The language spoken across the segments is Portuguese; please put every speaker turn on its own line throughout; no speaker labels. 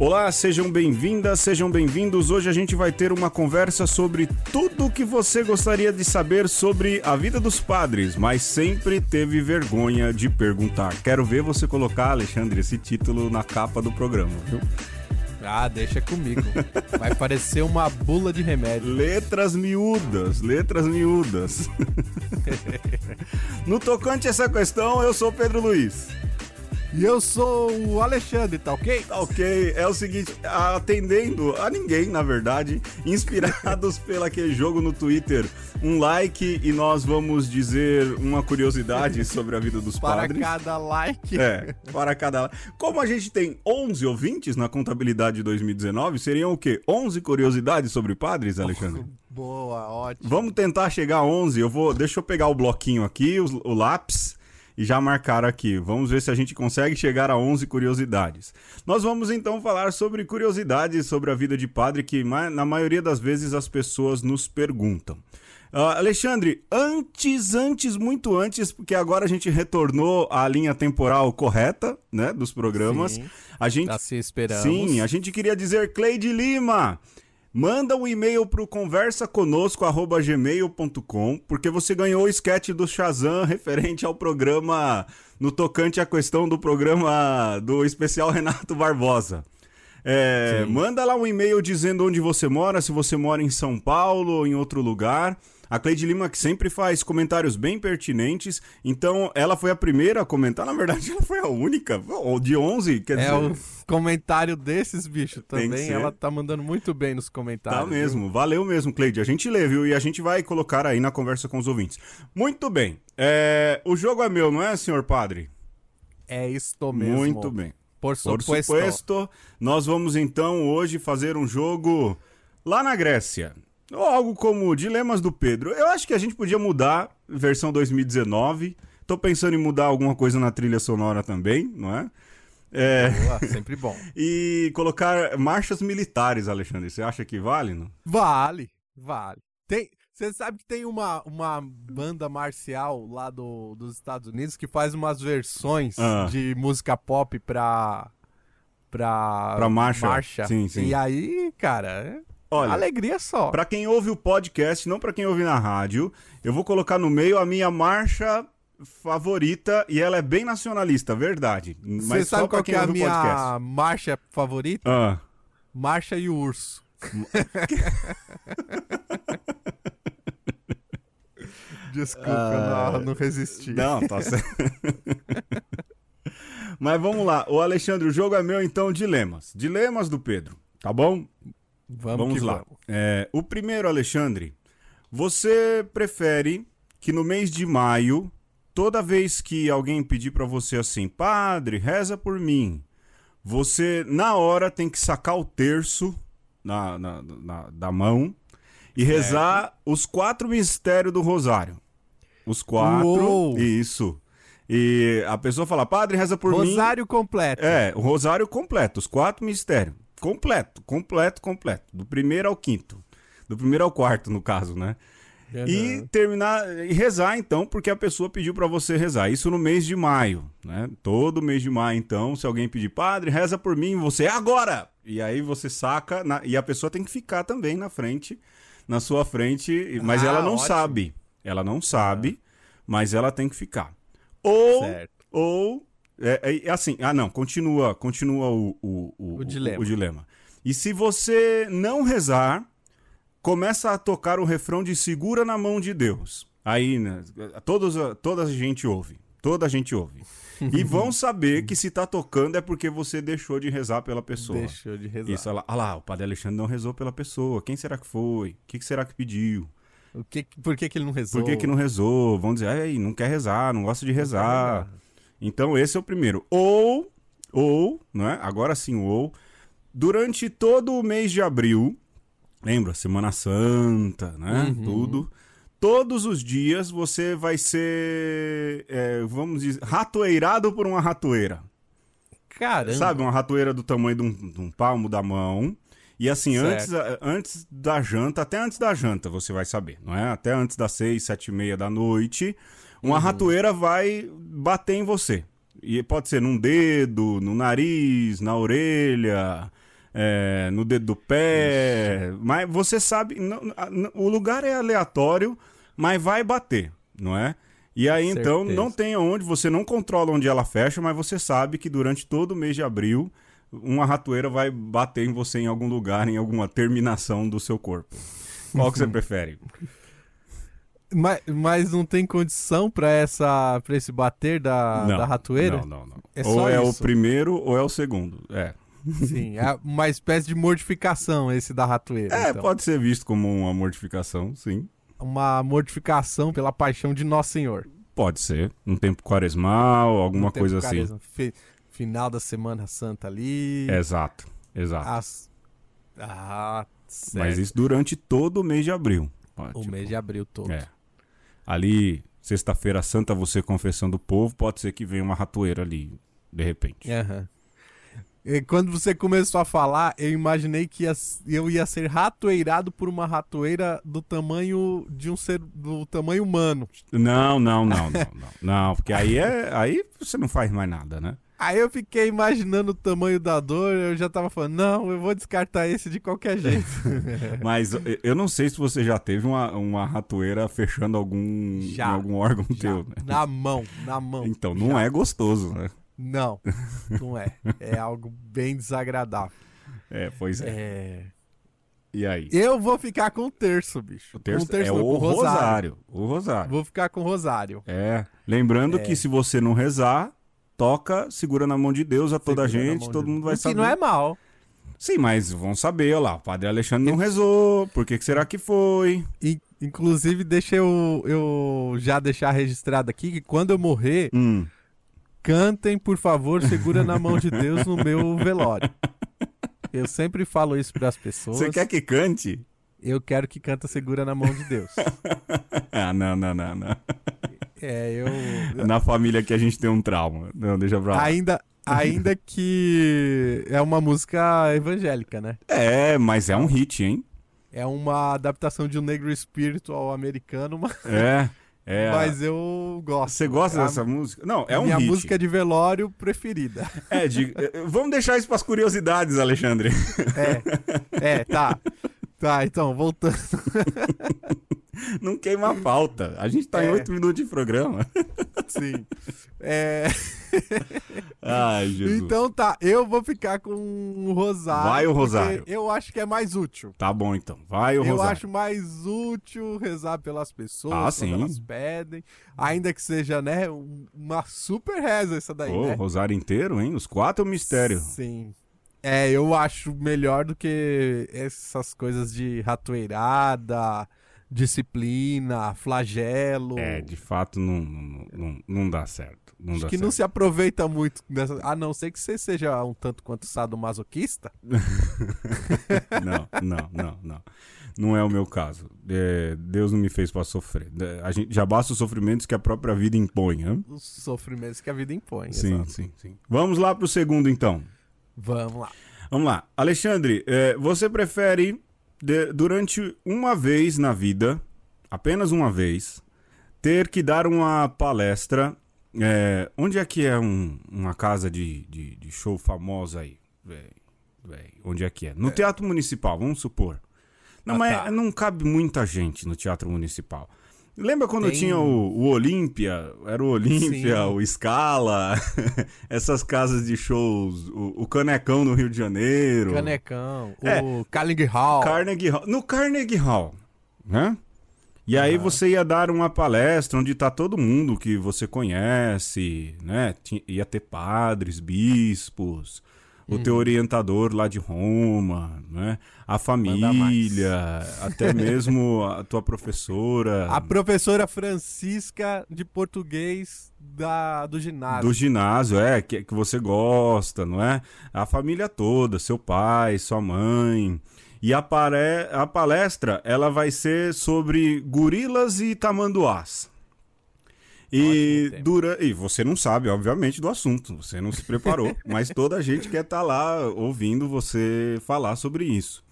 Olá, sejam bem-vindas, sejam bem-vindos. Hoje a gente vai ter uma conversa sobre tudo o que você gostaria de saber sobre a vida dos padres, mas sempre teve vergonha de perguntar. Quero ver você colocar, Alexandre, esse título na capa do programa, viu?
Ah, deixa comigo. Vai parecer uma bula de remédio.
Letras miúdas, letras miúdas. no tocante a essa questão, eu sou Pedro Luiz.
E eu sou o Alexandre, tá ok?
Tá ok. É o seguinte, atendendo a ninguém, na verdade, inspirados pelo aquele jogo no Twitter, um like e nós vamos dizer uma curiosidade sobre a vida dos
para
padres.
Para cada like.
É, para cada like. Como a gente tem 11 ouvintes na contabilidade de 2019, seriam o quê? 11 curiosidades sobre padres, Alexandre?
Boa, ótimo.
Vamos tentar chegar a 11. Eu vou, deixa eu pegar o bloquinho aqui, o, o lápis e já marcaram aqui. Vamos ver se a gente consegue chegar a 11 curiosidades. Nós vamos então falar sobre curiosidades sobre a vida de padre que na maioria das vezes as pessoas nos perguntam. Uh, Alexandre, antes, antes, muito antes, porque agora a gente retornou à linha temporal correta, né, dos programas.
Sim,
a gente,
assim esperamos.
Sim, a gente queria dizer Cleide Lima. Manda um e-mail pro conversaconosco@gmail.com, porque você ganhou o sketch do Shazam referente ao programa no tocante à questão do programa do especial Renato Barbosa. É, manda lá um e-mail dizendo onde você mora, se você mora em São Paulo ou em outro lugar. A Cleide Lima que sempre faz comentários bem pertinentes, então ela foi a primeira a comentar, na verdade ela foi a única, de 11, quer
é
dizer...
um comentário desses, bicho, também, ela tá mandando muito bem nos comentários.
Tá mesmo, viu? valeu mesmo, Cleide, a gente lê, viu, e a gente vai colocar aí na conversa com os ouvintes. Muito bem, é... o jogo é meu, não é, senhor padre?
É isto mesmo.
Muito bem.
Por supuesto.
Por supuesto, nós vamos então hoje fazer um jogo lá na Grécia. Ou algo como Dilemas do Pedro. Eu acho que a gente podia mudar versão 2019. Tô pensando em mudar alguma coisa na trilha sonora também, não é?
É... Boa, sempre bom.
e colocar marchas militares, Alexandre. Você acha que vale? Não?
Vale, vale. Tem, você sabe que tem uma, uma banda marcial lá do, dos Estados Unidos que faz umas versões ah. de música pop pra. pra.
pra marcha.
marcha.
Sim, sim.
E aí, cara, Olha, alegria só.
Para quem ouve o podcast, não para quem ouve na rádio, eu vou colocar no meio a minha marcha favorita e ela é bem nacionalista, verdade.
Você sabe qual que é a minha
podcast.
marcha favorita?
Ah.
Marcha e o urso. Desculpa, ah, não, não resisti.
Não, tá certo. Mas vamos lá. O Alexandre, o jogo é meu, então, dilemas. Dilemas do Pedro, tá bom?
Vamos,
vamos lá.
Vamos.
É, o primeiro, Alexandre, você prefere que no mês de maio, toda vez que alguém pedir para você assim, padre, reza por mim, você na hora tem que sacar o terço na, na, na da mão e certo. rezar os quatro mistérios do rosário. Os quatro.
Uou.
Isso. E a pessoa fala, padre, reza por
rosário
mim.
Rosário completo.
É, o rosário completo, os quatro mistérios. Completo, completo, completo. Do primeiro ao quinto. Do primeiro ao quarto, no caso, né? E terminar e rezar então, porque a pessoa pediu para você rezar. Isso no mês de maio, né? Todo mês de maio, então, se alguém pedir, padre, reza por mim, você agora. E aí você saca na... e a pessoa tem que ficar também na frente, na sua frente, mas ah, ela não
ótimo.
sabe. Ela não sabe, uhum. mas ela tem que ficar. Ou
certo.
ou é, é, assim, ah não, continua, continua o, o, o,
o dilema.
o dilema. E se você não rezar, começa a tocar o refrão de segura na mão de Deus. Aí, né, todos, toda a gente ouve. Toda a gente ouve. E vão saber que se tá tocando é porque você deixou de rezar pela pessoa.
Deixou de rezar.
Isso, olha lá, lá, o padre Alexandre não rezou pela pessoa. Quem será que foi? O que, que será que pediu?
O que, por que, que ele não rezou?
Por que, que não rezou? Vão dizer, ei, não quer rezar, não gosta de rezar. Então esse é o primeiro. Ou, ou, né? Agora sim, ou, durante todo o mês de abril, lembra, Semana Santa, né?
Uhum.
Tudo. Todos os dias você vai ser, é, vamos dizer, ratoeirado por uma ratoeira.
Caramba.
Sabe, uma ratoeira do tamanho de um, de um palmo da mão. E assim, antes, antes da janta, até antes da janta você vai saber, não é? Até antes das seis, sete e meia da noite, uma uhum. ratoeira vai bater em você. E pode ser num dedo, no nariz, na orelha, é, no dedo do pé. Ixi. Mas você sabe, não, não, o lugar é aleatório, mas vai bater, não é? E aí, Certeza. então, não tem onde, você não controla onde ela fecha, mas você sabe que durante todo o mês de abril, uma ratoeira vai bater em você em algum lugar, em alguma terminação do seu corpo. Qual que você prefere?
Mas, mas não tem condição para essa para esse bater da, não, da ratoeira?
Não, não, não. É ou é isso. o primeiro ou é o segundo. É.
Sim, é uma espécie de mortificação esse da ratoeira.
É, então. pode ser visto como uma mortificação, sim
uma mortificação pela paixão de Nosso Senhor.
Pode ser. Um tempo quaresmal, alguma coisa assim.
Final da Semana Santa ali.
Exato, exato.
As... Ah, certo.
Mas isso durante todo o mês de abril.
o tipo, mês de abril todo. É.
Ali, sexta-feira santa, você confessando o povo, pode ser que venha uma ratoeira ali, de repente.
Uhum. Quando você começou a falar, eu imaginei que ia, eu ia ser ratoeirado por uma ratoeira do tamanho de um ser do tamanho humano.
Não, não, não, não, não. Não, porque aí é, aí você não faz mais nada, né?
Aí eu fiquei imaginando o tamanho da dor, eu já tava falando, não, eu vou descartar esse de qualquer jeito.
Mas eu não sei se você já teve uma, uma ratoeira fechando algum, já, algum órgão já. teu. Né?
Na mão, na mão.
Então, não já. é gostoso, né?
Não, não é. É algo bem desagradável.
É, pois é. é... E aí?
Eu vou ficar com o terço, bicho.
O terço, o terço é o rosário. rosário. O rosário.
Vou ficar com o rosário.
É. Lembrando é. que se você não rezar, toca, segura na mão de Deus a toda segura a gente, todo mundo vai saber.
Que não é mal.
Sim, mas vão saber, olha lá, o padre Alexandre não rezou, por que, que será que foi?
E, inclusive, deixa eu, eu já deixar registrado aqui que quando eu morrer, hum. Cantem, por favor, segura na mão de Deus no meu velório. Eu sempre falo isso para as pessoas.
Você quer que cante?
Eu quero que canta segura na mão de Deus.
ah, não, não, não, não.
É, eu.
Na família que a gente tem um trauma. Não, deixa pra lá.
Ainda, ainda que é uma música evangélica, né?
É, mas é um hit, hein?
É uma adaptação de um negro espiritual americano. Mas...
É. É,
mas eu gosto.
Você gosta é dessa música? Não, é um
minha
hit.
música de velório preferida.
É, de, eh, vamos deixar isso para as curiosidades, Alexandre.
É, é, tá. Tá, então, voltando.
Não queima a pauta. A gente tá é. em oito minutos de programa.
Sim. É.
Ai, Jesus.
Então tá, eu vou ficar com o Rosário.
Vai o Rosário.
Eu acho que é mais útil.
Tá bom, então. Vai o
eu
Rosário.
Eu acho mais útil rezar pelas pessoas
ah, sim.
elas pedem. Ainda que seja, né, uma super reza essa daí, Pô, né?
Rosário inteiro, hein? Os quatro é um mistério.
Sim. É, eu acho melhor do que essas coisas de ratoeirada, disciplina, flagelo.
É, de fato não, não, não, não dá certo. Não
Acho
dá
que
certo.
não se aproveita muito dessa. A não ser que você seja um tanto quanto sadomasoquista.
não, não, não, não. Não é o meu caso. É, Deus não me fez para sofrer. É, a gente, já basta os sofrimentos que a própria vida impõe. Hein?
Os sofrimentos que a vida impõe.
Sim,
exato.
sim, sim. Vamos lá pro segundo, então.
Vamos lá.
Vamos lá. Alexandre, é, você prefere, de, durante uma vez na vida, apenas uma vez, ter que dar uma palestra é, onde é que é um, uma casa de, de, de, show famosa aí? Véi, véi, onde é que é? No é. Teatro Municipal, vamos supor. Não, ah, mas tá. não cabe muita gente no Teatro Municipal. Lembra quando Tem... tinha o, o Olímpia? Era o Olímpia, o Scala, essas casas de shows, o, o, Canecão no Rio de Janeiro.
Canecão, é, o Carnegie Hall.
Carnegie Hall. No Carnegie Hall, né? E aí ah. você ia dar uma palestra onde tá todo mundo que você conhece, né? Ia ter padres, bispos, o uhum. teu orientador lá de Roma, né? A família, até mesmo a tua professora.
A professora Francisca de português da, do ginásio.
Do ginásio, é, que, que você gosta, não é? A família toda, seu pai, sua mãe. E a, pare... a palestra ela vai ser sobre gorilas e tamanduás. E, dura... e você não sabe, obviamente, do assunto, você não se preparou, mas toda a gente quer estar tá lá ouvindo você falar sobre isso.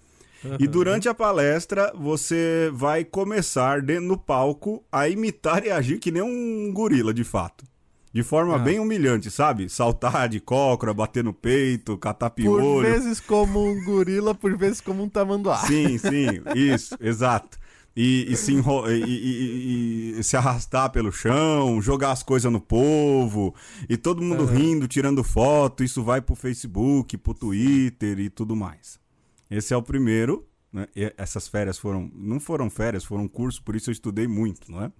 Uhum. E durante a palestra, você vai começar no palco a imitar e agir que nem um gorila, de fato. De forma ah. bem humilhante, sabe? Saltar de cócora, bater no peito, catar piolho.
Por vezes como um gorila, por vezes como um tamanduá.
Sim, sim, isso, exato. E, e, se, enro... e, e, se arrastar pelo chão, jogar as coisas no povo, e todo mundo uhum. rindo, tirando foto, isso vai pro Facebook, pro Twitter e tudo mais. Esse é o primeiro, né? essas férias foram, não foram férias, foram curso, por isso eu estudei muito, não é?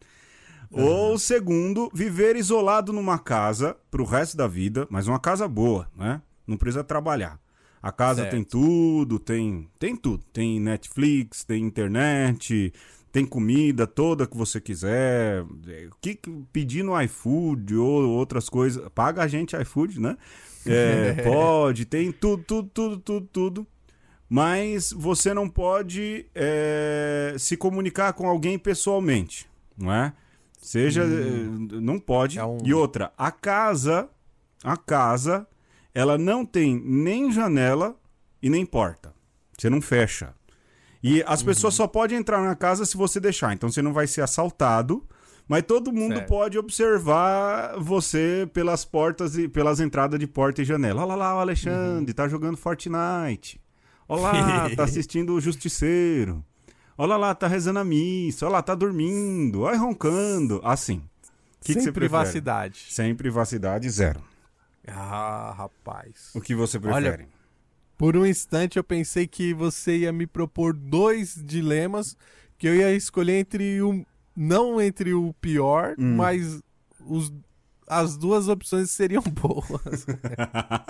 Uhum. Ou segundo, viver isolado numa casa pro resto da vida, mas uma casa boa, né? Não precisa trabalhar. A casa certo. tem tudo, tem, tem tudo. Tem Netflix, tem internet, tem comida toda que você quiser. O que pedir no iFood ou outras coisas. Paga a gente iFood, né? É, pode, tem tudo, tudo, tudo, tudo, tudo. Mas você não pode é, se comunicar com alguém pessoalmente, não é? Seja. Hum. Não pode. É um... E outra, a casa. A casa ela não tem nem janela e nem porta. Você não fecha. E as uhum. pessoas só podem entrar na casa se você deixar. Então você não vai ser assaltado, mas todo mundo certo. pode observar você pelas portas e pelas entradas de porta e janela. Olha lá o Alexandre, uhum. tá jogando Fortnite. Olha lá, tá assistindo o Justiceiro. Olha lá, tá rezando a missa. Olha lá, tá dormindo. Olha roncando. Assim.
Que Sem que privacidade.
Prefere? Sem privacidade, zero.
Ah, rapaz.
O que você prefere? Olha,
por um instante eu pensei que você ia me propor dois dilemas que eu ia escolher entre o não entre o pior, hum. mas os, as duas opções seriam boas.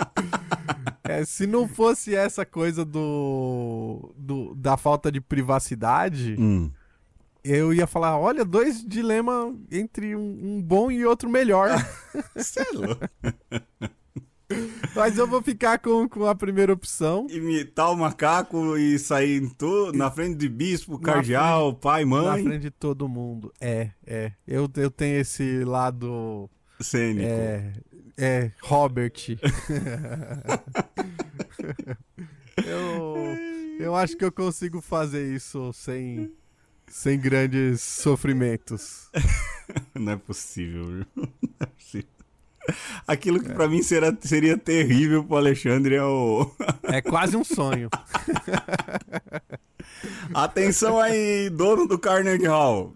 é, se não fosse essa coisa do, do da falta de privacidade, hum eu ia falar, olha, dois dilemas entre um, um, bom e outro melhor. Você é louco. Mas eu vou ficar com, com a primeira opção.
Imitar o macaco e sair tu, na frente de bispo, cardeal, pai, mãe.
Na frente de todo mundo. É, é. Eu, eu tenho esse lado.
Cênico.
É, é Robert. eu, eu acho que eu consigo fazer isso sem sem grandes sofrimentos.
Não é possível, viu? Não é possível. Aquilo que é. para mim será, seria terrível pro Alexandre é o.
É quase um sonho.
Atenção aí, dono do Carnegie Hall.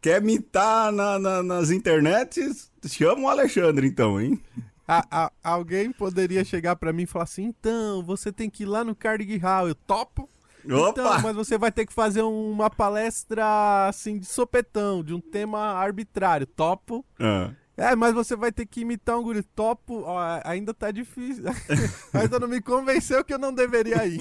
Quer mitar na, na, nas internets? Chama o Alexandre então, hein?
A, a, alguém poderia chegar para mim e falar assim: então, você tem que ir lá no Carnegie Hall. Eu topo. Opa! Então, mas você vai ter que fazer uma palestra assim de sopetão, de um tema arbitrário. Topo. Ah. É, mas você vai ter que imitar um guri. Topo, ó, ainda tá difícil. ainda não me convenceu que eu não deveria ir.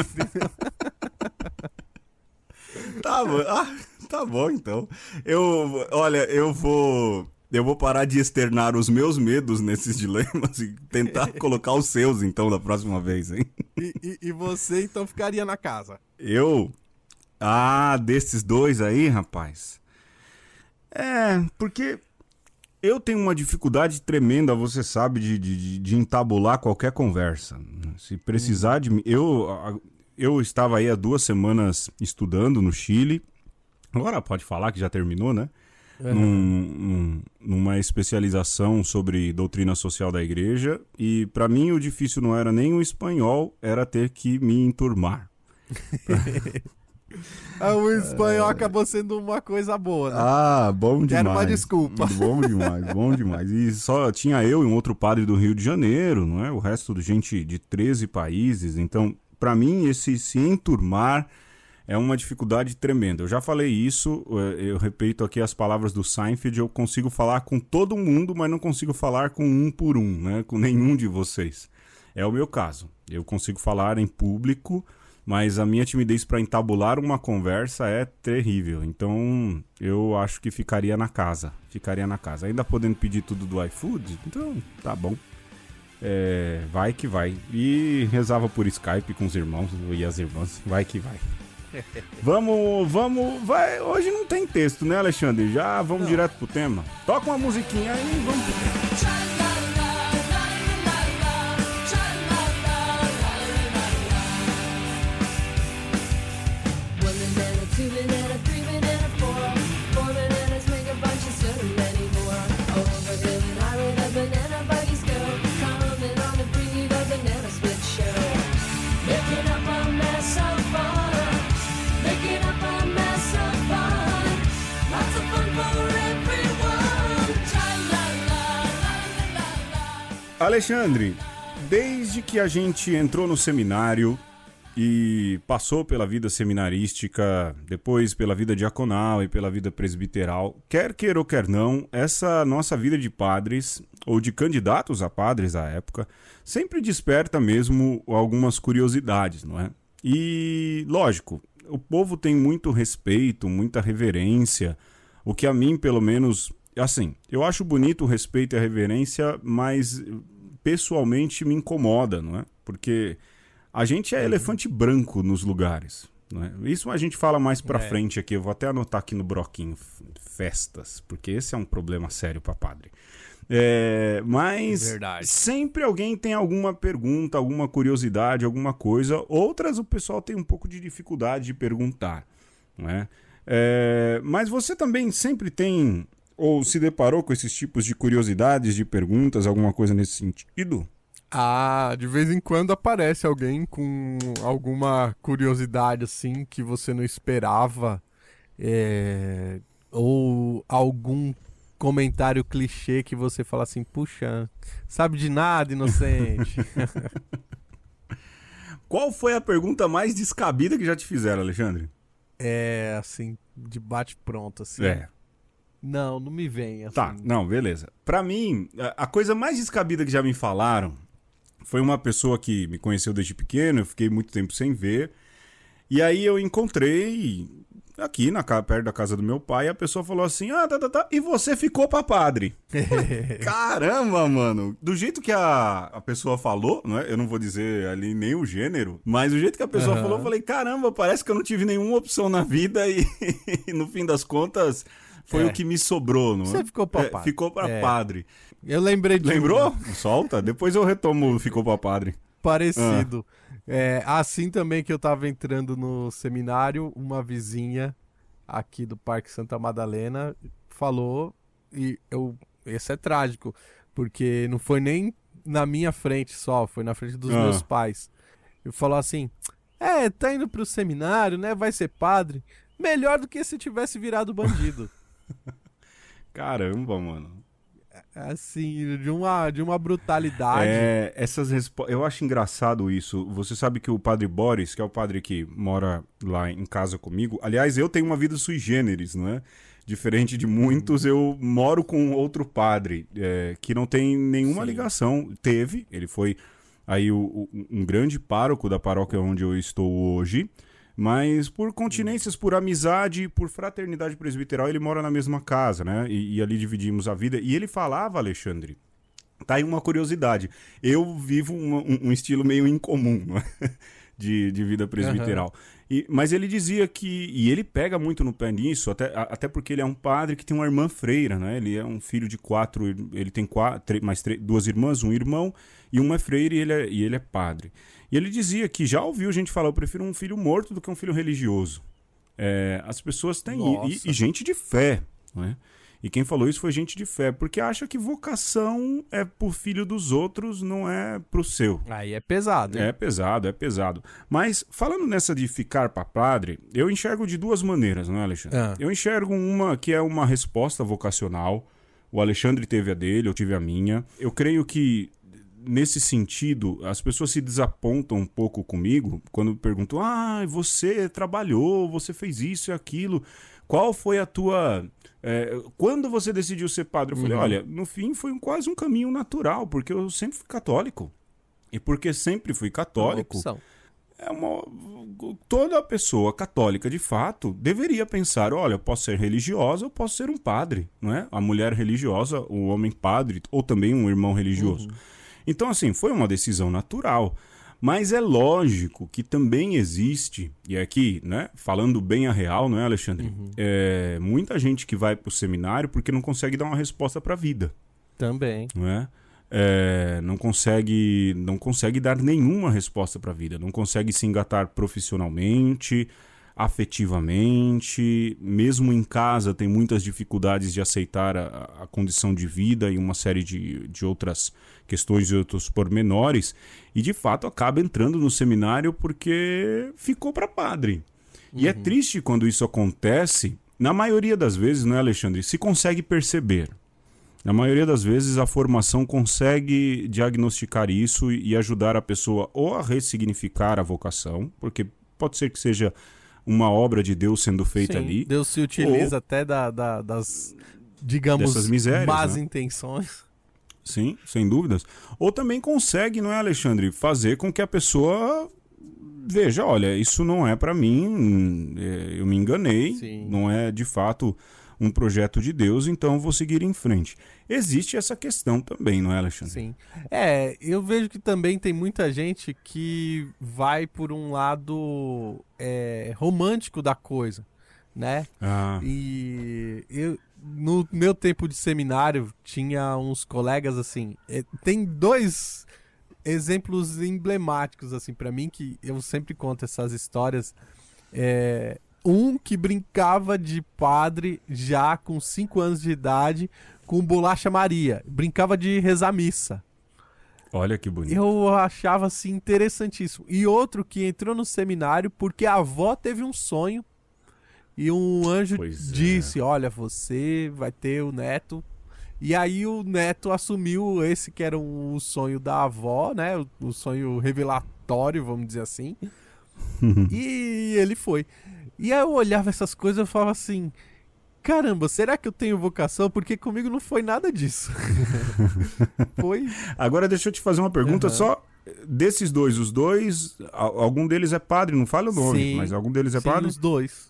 tá bom. Ah, tá bom então. Eu, olha, eu vou eu vou parar de externar os meus medos nesses dilemas e tentar colocar os seus, então, da próxima vez, hein?
E, e, e, você, então, ficaria na casa?
Eu? Ah, desses dois aí, rapaz. É, porque eu tenho uma dificuldade tremenda, você sabe, de, de, de entabular qualquer conversa. Se precisar de mim. Eu, eu estava aí há duas semanas estudando no Chile. Agora pode falar que já terminou, né? Uhum. num, numa especialização sobre doutrina social da igreja. E para mim o difícil não era nem o espanhol, era ter que me enturmar.
Ah, o espanhol é... acabou sendo uma coisa boa, né?
Ah, bom demais.
Era uma desculpa.
Bom demais, bom demais. E só tinha eu e um outro padre do Rio de Janeiro, não é? O resto de gente de 13 países. Então, para mim, esse se enturmar é uma dificuldade tremenda. Eu já falei isso, eh, eu repito aqui as palavras do Seinfeld, eu consigo falar com todo mundo, mas não consigo falar com um por um, né? Com nenhum de vocês. É o meu caso. Eu consigo falar em público, mas a minha timidez para entabular uma conversa é terrível. Então, eu acho que ficaria na casa. Ficaria na casa. Ainda podendo pedir tudo do iFood? Então, tá bom. É, vai que vai. E rezava por Skype com os irmãos e as irmãs. Vai que vai vamos, vamos, vai. Hoje não tem texto, né, Alexandre? Já vamos não. direto pro tema. Toca uma musiquinha aí e vamos pro tema. Alexandre, desde que a gente entrou no seminário e passou pela vida seminarística, depois pela vida diaconal e pela vida presbiteral, quer queira ou quer não, essa nossa vida de padres, ou de candidatos a padres à época, sempre desperta mesmo algumas curiosidades, não é? E, lógico, o povo tem muito respeito, muita reverência, o que a mim, pelo menos, assim, eu acho bonito o respeito e a reverência, mas pessoalmente me incomoda, não é? Porque a gente é uhum. elefante branco nos lugares. É? Isso a gente fala mais pra é. frente aqui. Eu vou até anotar aqui no broquinho festas, porque esse é um problema sério para padre. É, mas Verdade. sempre alguém tem alguma pergunta, alguma curiosidade, alguma coisa. Outras o pessoal tem um pouco de dificuldade de perguntar. Não é? É, mas você também sempre tem ou se deparou com esses tipos de curiosidades, de perguntas, alguma coisa nesse sentido?
Ah, de vez em quando aparece alguém com alguma curiosidade assim que você não esperava. É... Ou algum comentário clichê que você fala assim, puxa, sabe de nada, inocente.
Qual foi a pergunta mais descabida que já te fizeram, Alexandre?
É, assim, de bate pronto, assim.
É.
Não, não me vem assim.
Tá, não, beleza. Pra mim, a coisa mais descabida que já me falaram foi uma pessoa que me conheceu desde pequeno, eu fiquei muito tempo sem ver. E aí eu encontrei aqui na perto da casa do meu pai, a pessoa falou assim: "Ah, tá, tá, tá, e você ficou para padre". Caramba, mano. Do jeito que a, a pessoa falou, não é? Eu não vou dizer ali nem o gênero, mas do jeito que a pessoa uhum. falou, eu falei: "Caramba, parece que eu não tive nenhuma opção na vida e, e no fim das contas foi é. o que me sobrou, não é?
Você ficou para
é, padre. Ficou para é. padre.
Eu lembrei de
Lembrou? Solta, depois eu retomo ficou para padre.
Parecido. Ah. Assim também que eu tava entrando no seminário, uma vizinha aqui do Parque Santa Madalena falou e eu esse é trágico, porque não foi nem na minha frente só, foi na frente dos ah. meus pais. E falou assim: "É, tá indo pro seminário, né? Vai ser padre. Melhor do que se tivesse virado bandido."
Caramba, mano.
Assim, de uma, de uma brutalidade.
É, essas Eu acho engraçado isso. Você sabe que o padre Boris, que é o padre que mora lá em casa comigo, aliás, eu tenho uma vida sui generis, não é? Diferente de muitos, eu moro com outro padre é, que não tem nenhuma Sim. ligação. Teve, ele foi aí o, o, um grande pároco da paróquia onde eu estou hoje. Mas por continências, por amizade, por fraternidade presbiteral, ele mora na mesma casa, né? E, e ali dividimos a vida. E ele falava, Alexandre, tá aí uma curiosidade. Eu vivo um, um, estilo meio incomum é? de, de vida presbiteral. Uhum. E, mas ele dizia que. E ele pega muito no pé nisso, até, até porque ele é um padre que tem uma irmã freira, né? Ele é um filho de quatro. Ele tem quatro, mais três, duas irmãs, um irmão, e uma é freira e ele é, e ele é padre. E ele dizia que já ouviu gente falar: eu prefiro um filho morto do que um filho religioso. É, as pessoas têm. E, e, gente de fé. Né? E quem falou isso foi gente de fé, porque acha que vocação é por filho dos outros, não é pro seu.
Aí é pesado.
Hein? É pesado, é pesado. Mas falando nessa de ficar para padre, eu enxergo de duas maneiras, não é, Alexandre? Ah. Eu enxergo uma que é uma resposta vocacional. O Alexandre teve a dele, eu tive a minha. Eu creio que nesse sentido, as pessoas se desapontam um pouco comigo quando perguntam: ah, você trabalhou, você fez isso e aquilo. Qual foi a tua. É, quando você decidiu ser padre? Eu falei: uhum. olha, no fim foi um, quase um caminho natural, porque eu sempre fui católico. E porque sempre fui católico. É uma, toda pessoa católica de fato deveria pensar: olha, eu posso ser religiosa, eu posso ser um padre, não é? A mulher religiosa, o homem padre, ou também um irmão religioso. Uhum. Então, assim, foi uma decisão natural. Mas é lógico que também existe, e aqui, né, falando bem a real, não é, Alexandre? Uhum. É, muita gente que vai para o seminário porque não consegue dar uma resposta para a vida.
Também.
Não é? é? não consegue não consegue dar nenhuma resposta para a vida, não consegue se engatar profissionalmente, afetivamente, mesmo em casa tem muitas dificuldades de aceitar a, a condição de vida e uma série de, de outras questões e outros pormenores, e de fato acaba entrando no seminário porque ficou para padre. Uhum. E é uhum. triste quando isso acontece, na maioria das vezes, não é, Alexandre? Se consegue perceber. Na maioria das vezes, a formação consegue diagnosticar isso e ajudar a pessoa ou a ressignificar a vocação, porque pode ser que seja uma obra de Deus sendo feita
Sim,
ali.
Deus se utiliza ou... até da, da, das, digamos, más
né?
intenções.
Sim, sem dúvidas. Ou também consegue, não é, Alexandre, fazer com que a pessoa veja, olha, isso não é para mim, é, eu me enganei,
Sim.
não é de fato um projeto de Deus, então vou seguir em frente. Existe essa questão também, não é, Alexandre?
Sim. É, eu vejo que também tem muita gente que vai por um lado é, romântico da coisa, né?
Ah.
E eu, no meu tempo de seminário, tinha uns colegas assim. é, tem dois exemplos emblemáticos, assim, para mim, que eu sempre conto essas histórias. É, um que brincava de padre já com 5 anos de idade com bolacha Maria. Brincava de rezar missa.
Olha que bonito.
Eu achava assim interessantíssimo. E outro que entrou no seminário porque a avó teve um sonho e um anjo
Pois é.
disse: Olha, você vai ter o neto. E aí o neto assumiu esse que era o sonho da avó, né? O, o sonho revelatório, vamos dizer assim. e ele foi. E aí eu olhava essas coisas e falava assim: caramba, será que eu tenho vocação? Porque comigo não foi nada disso. foi.
Agora deixa eu te fazer uma pergunta
Aham.
só. Desses dois, os dois, algum deles é padre, não fala o nome,
Sim.
mas algum deles é
Sim,
padre?
os dois.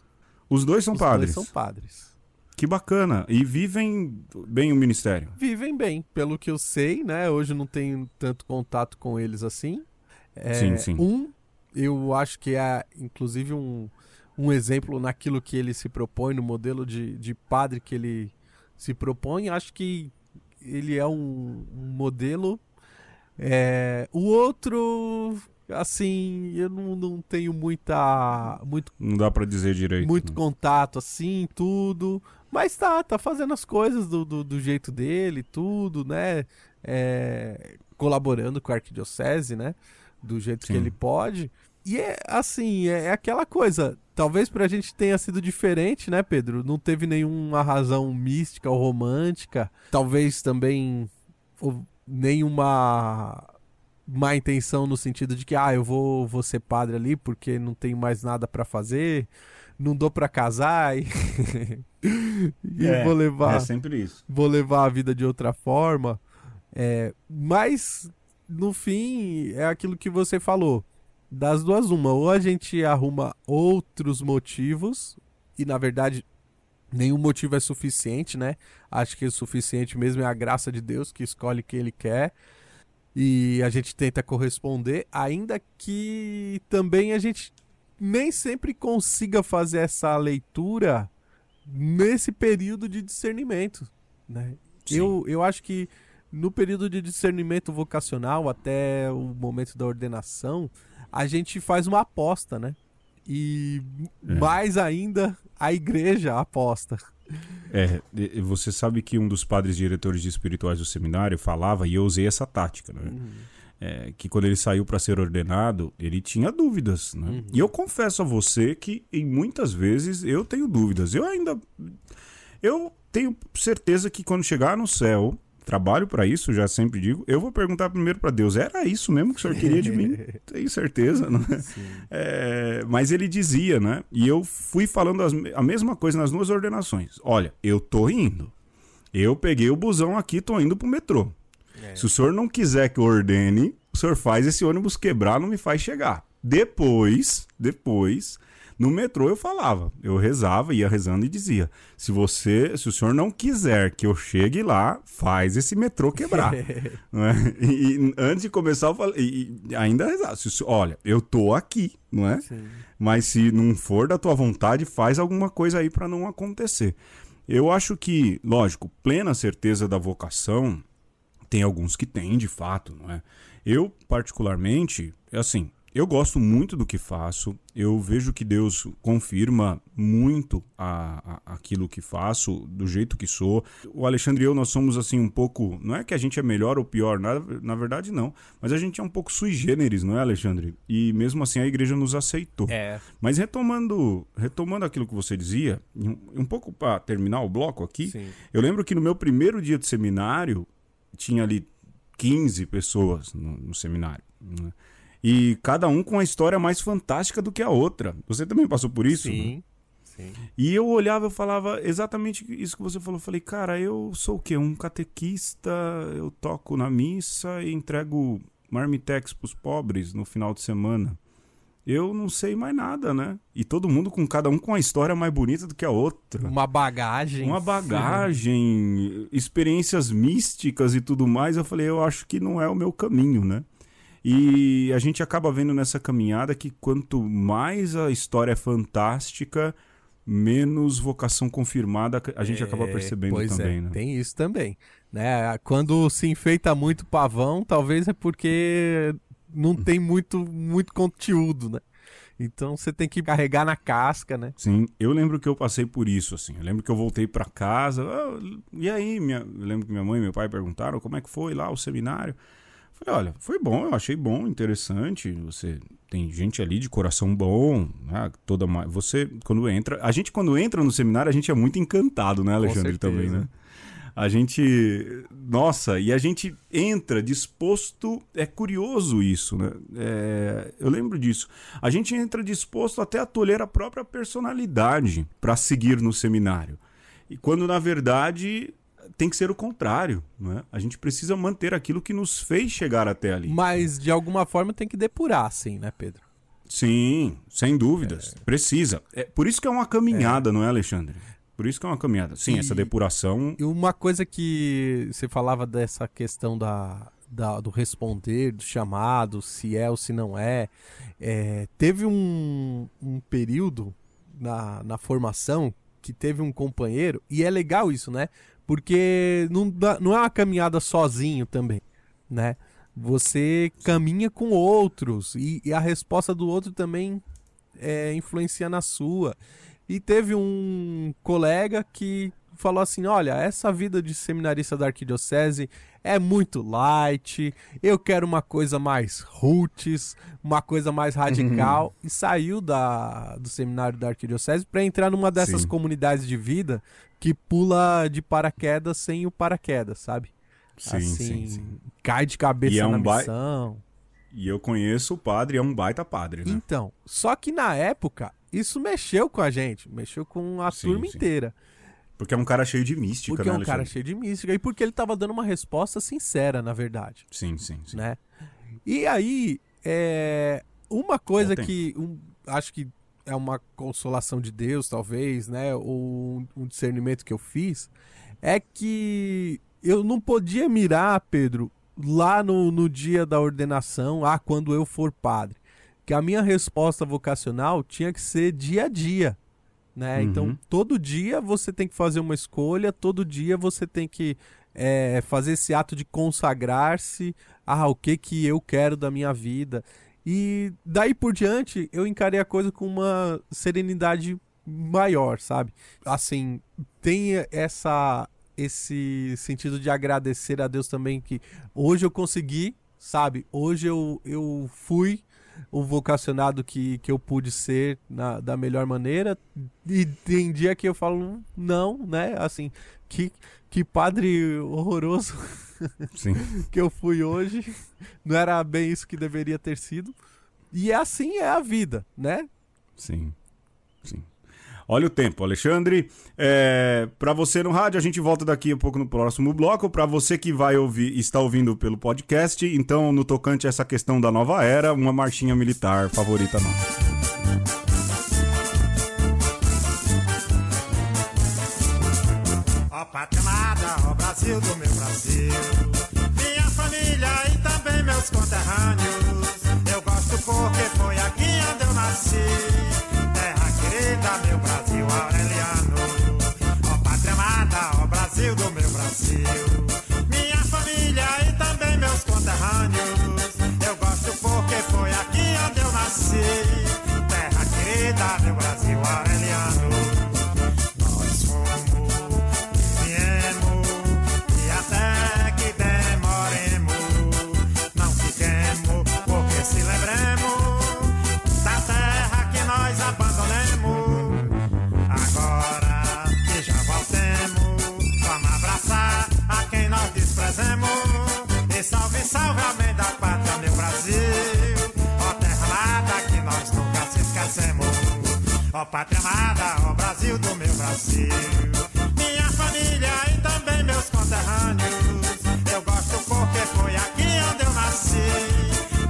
Os dois são
os
padres.
dois são padres.
Que bacana. E vivem bem o ministério.
Vivem bem, pelo que eu sei, né? Hoje não tenho tanto contato com eles assim. É,
Sim, sim.
Um, eu acho que é inclusive um, um exemplo naquilo que ele se propõe, no modelo de, de padre que ele se propõe. Acho que ele é um, um modelo. É, o outro, assim, eu não, não tenho muita, muito
Não dá pra dizer direito.
muito
né?
contato assim, tudo. Mas tá, tá fazendo as coisas do, do, do jeito dele, tudo, né? É, colaborando com a arquidiocese, né? Do jeito que
Sim.
ele pode. E é assim, é, é aquela coisa. Talvez pra gente tenha sido diferente, né, Pedro? Não teve nenhuma razão mística ou romântica. Talvez também ou nenhuma má intenção no sentido de que, ah, eu vou, vou ser padre ali porque não tenho mais nada pra fazer, não dou pra casar e, e
É,
vou levar
É sempre isso.
vou levar a vida de outra forma. É, mas, no fim, é aquilo que você falou. Das duas, uma. Ou a gente arruma outros motivos, e na verdade, nenhum motivo é suficiente, né? Acho que o suficiente mesmo é a graça de Deus que escolhe quem Ele quer. E a gente tenta corresponder, ainda que também a gente nem sempre consiga fazer essa leitura nesse período de discernimento, né?
Sim.
Eu, eu acho que no período de discernimento vocacional até o momento da ordenação, a gente faz uma aposta, né? E
É.
mais ainda a igreja aposta.
É, você sabe que um dos padres diretores de espirituais do seminário falava, e eu usei essa tática, né? É, que quando ele saiu para ser ordenado, ele tinha dúvidas, né?
Uhum.
E eu confesso a você que em muitas vezes eu tenho dúvidas. Eu ainda eu tenho certeza que quando chegar no céu, trabalho para isso, já sempre digo, eu vou perguntar primeiro para Deus, era isso mesmo que o senhor queria de mim? Tenho certeza, não é?
Sim.
É, mas ele dizia, né? E eu fui falando as- a mesma coisa nas duas ordenações. Olha, eu tô indo. Eu peguei o busão aqui, tô indo pro metrô.
É.
Se o senhor não quiser que eu ordene, o senhor faz esse ônibus quebrar, não me faz chegar. Depois, depois, no metrô eu falava, eu rezava, ia rezando e dizia: se você, se o senhor não quiser que eu chegue lá, faz esse metrô quebrar. não é? e, e antes de começar, eu falei, e, ainda rezava: olha, eu tô aqui, não é?
Sim.
Mas se não for da tua vontade, faz alguma coisa aí para não acontecer. Eu acho que, lógico, plena certeza da vocação, tem alguns que têm, de fato, não é? Eu, particularmente, assim, eu gosto muito do que faço, eu vejo que Deus confirma muito a, a, aquilo que faço, do jeito que sou. O Alexandre e eu, nós somos assim um pouco. Não é que a gente é melhor ou pior, na, na verdade não. Mas a gente é um pouco sui generis, não é, Alexandre? E mesmo assim a igreja nos aceitou.
É.
Mas retomando, retomando aquilo que você dizia, um, um pouco para terminar o bloco aqui, Sim. eu lembro que no meu primeiro dia de seminário, tinha ali 15 pessoas no, no seminário. Né? E cada um com uma história mais fantástica do que a outra. Você também passou por isso?
Sim. Sim.
E eu olhava e falava exatamente isso que você falou. Eu falei, cara, eu sou o quê? Um catequista, eu toco na missa e entrego marmitex pros pobres no final de semana. Eu não sei mais nada, né? E todo mundo com cada um com uma história mais bonita do que a outra.
Uma bagagem.
Uma bagagem, experiências místicas e tudo mais. Eu falei, eu acho que não é o meu caminho, né? E a gente acaba vendo nessa caminhada que quanto mais a história é fantástica, menos vocação confirmada a gente é, acaba percebendo
pois
também,
é,
né?
Tem isso também. Né? Quando se enfeita muito pavão, talvez é porque não tem muito, muito conteúdo, né? Então você tem que carregar na casca, né?
Sim, eu lembro que eu passei por isso, assim. Eu lembro que eu voltei para casa. Oh, e aí, minha... eu lembro que minha mãe e meu pai perguntaram como é que foi lá o seminário. Falei, olha, foi bom, eu achei bom, interessante. Você tem gente ali de coração bom, né? Toda você quando entra, a gente quando entra no seminário a gente é muito encantado, né, Alexandre também, né? A gente, nossa, e a gente entra disposto, é curioso isso, né? É, eu lembro disso. A gente entra disposto até a tolher a própria personalidade para seguir no seminário. E quando na verdade tem que ser o contrário, não é? A gente precisa manter aquilo que nos fez chegar até ali.
Mas de alguma forma tem que depurar, sim, né, Pedro?
Sim, sem dúvidas. É. Precisa. É, por isso que é uma caminhada, é. não é, Alexandre? Por isso que é uma caminhada. Sim, e, essa depuração.
E uma coisa que você falava dessa questão da, da, do responder, do chamado, se é ou se não é. é teve um, um período na, na formação que teve um companheiro, e é legal isso, né? Porque não, dá, não é uma caminhada sozinho também, né? Você caminha com outros e, e a resposta do outro também é, influencia na sua. E teve um colega que falou assim: Olha, essa vida de seminarista da arquidiocese é muito light, eu quero uma coisa mais roots, uma coisa mais radical. Uhum. E saiu da, do seminário da arquidiocese para entrar numa dessas Sim. comunidades de vida que pula de paraquedas sem o paraquedas, sabe?
Sim, assim, sim, sim.
cai de cabeça é um na missão. Ba...
E eu conheço o padre, é um baita padre, né?
Então, só que na época, isso mexeu com a gente, mexeu com a sim, turma sim. inteira.
Porque é um cara cheio de mística,
porque
né,
é um cara cheio de mística. E porque ele tava dando uma resposta sincera, na verdade.
Sim, sim, sim.
Né? E aí, é... uma coisa que um, acho que é uma consolação de Deus, talvez, né? Ou um discernimento que eu fiz, é que eu não podia mirar, Pedro, lá no, no dia da ordenação, ah, quando eu for padre. Que a minha resposta vocacional tinha que ser dia a dia. Né? Então, uhum. Então, todo dia você tem que fazer uma escolha, todo dia você tem que é, fazer esse ato de consagrar-se. Ah, o que que eu quero da minha vida? E daí por diante, eu encarei a coisa com uma serenidade maior, sabe? Assim, tem essa esse sentido de agradecer a Deus também que hoje eu consegui, sabe? Hoje eu, eu fui o vocacionado que, que eu pude ser na, da melhor maneira. E tem dia que eu falo, não, né? Assim, que, que padre horroroso que eu fui hoje. Não era bem isso que deveria ter sido. E é assim é a vida, né?
Sim, sim. Olha o tempo, Alexandre. É, para você no rádio, a gente volta daqui a pouco no próximo bloco. Para você que vai ouvir, está ouvindo pelo podcast, então no tocante a essa questão da nova era, uma marchinha militar favorita nossa.
Brasil do meu Brasil. Minha família e também meus conterrâneos. Eu gosto porque foi aqui onde eu nasci. Terra querida, meu Brasil aureliano. Ó pátria amada, ó Brasil do meu Brasil. Minha família e também meus conterrâneos. Eu gosto porque foi aqui onde eu nasci. Terra querida, meu Brasil aureliano. salve a mãe da pátria, meu Brasil. Ó terra amada que nós nunca se esquecemos. Ó pátria amada, ó Brasil do meu Brasil. Minha família e também meus conterrâneos. Eu gosto porque foi aqui onde eu nasci.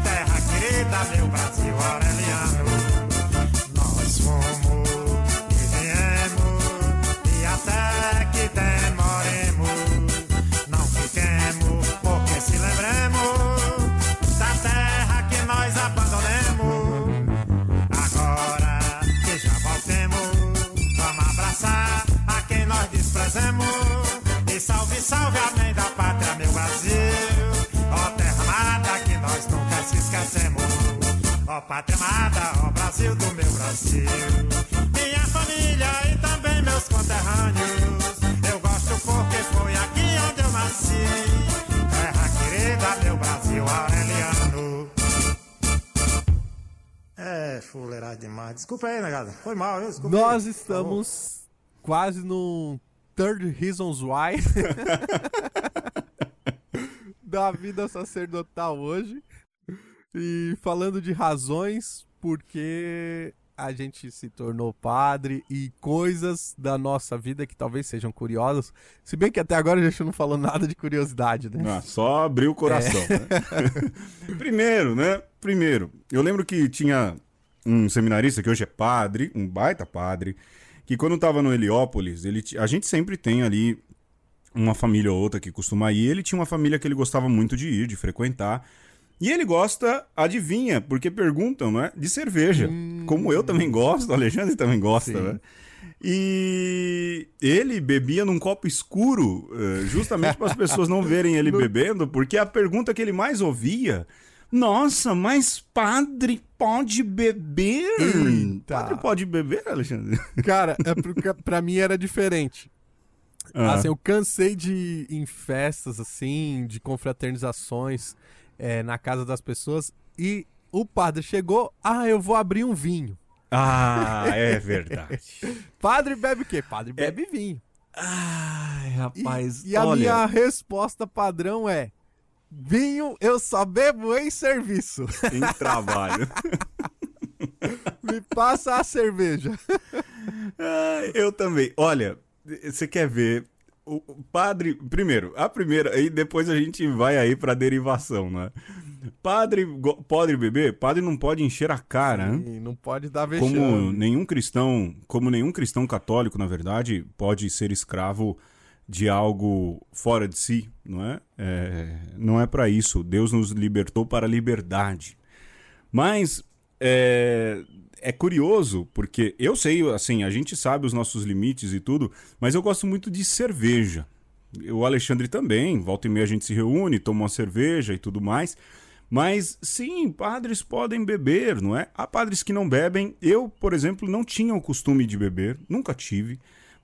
Terra querida, meu Brasil aureliano. Amada, ó Brasil do meu Brasil. Minha família e também meus conterrâneos. Eu gosto porque foi aqui onde eu nasci. Terra querida, meu Brasil aureliano. É, fuleiragem demais. Desculpa aí, negada. Foi mal, viu? Desculpa
Nós
aí.
estamos quase no Third Reasons Why da vida sacerdotal hoje. E falando de razões, porque a gente se tornou padre e coisas da nossa vida que talvez sejam curiosas. Se bem que até agora a gente não falou nada de curiosidade, né?
Ah, só abriu o coração.
É.
né? Primeiro, né? Primeiro, eu lembro que tinha um seminarista que hoje é padre, um baita padre, que quando tava no Heliópolis, ele, a gente sempre tem ali uma família ou outra que costuma ir. Ele tinha uma família que ele gostava muito de ir, de frequentar. E ele gosta, adivinha, porque perguntam, né? De cerveja. Como eu também gosto, o Alexandre também gosta,
Sim.
né? E ele bebia num copo escuro, eh, justamente para as pessoas não verem ele bebendo, porque a pergunta que ele mais ouvia. Nossa, mas padre pode beber?
Eita.
Padre pode beber, Alexandre?
Cara, é porque pra mim era diferente.
Ah.
Assim, eu cansei de ir em festas, assim, de confraternizações é, na casa das pessoas e o padre chegou, ah, eu vou abrir um vinho.
Ah, é verdade.
Padre bebe o quê? Padre
É.
bebe vinho.
Ai,
E,
rapaz,
e a
olha...
minha resposta padrão é: vinho eu só bebo em serviço.
Em trabalho.
Me passa a cerveja.
Ah, eu também. Olha, você quer ver o padre. Primeiro, a primeira, aí depois a gente vai aí pra derivação, né? Padre pode beber? Padre não pode encher a cara, né?
E não pode dar vexame.
Como nenhum cristão, como nenhum cristão católico, na verdade, pode ser escravo de algo fora de si, não é? É, não é para isso. Deus nos libertou para a liberdade. Mas é, é curioso, porque eu sei, assim, a gente sabe os nossos limites e tudo, mas eu gosto muito de cerveja. O Alexandre também, volta e meia a gente se reúne, toma uma cerveja e tudo mais. Mas sim, padres podem beber, não é? Há padres que não bebem. Eu, por exemplo, não tinha o costume de beber, nunca tive.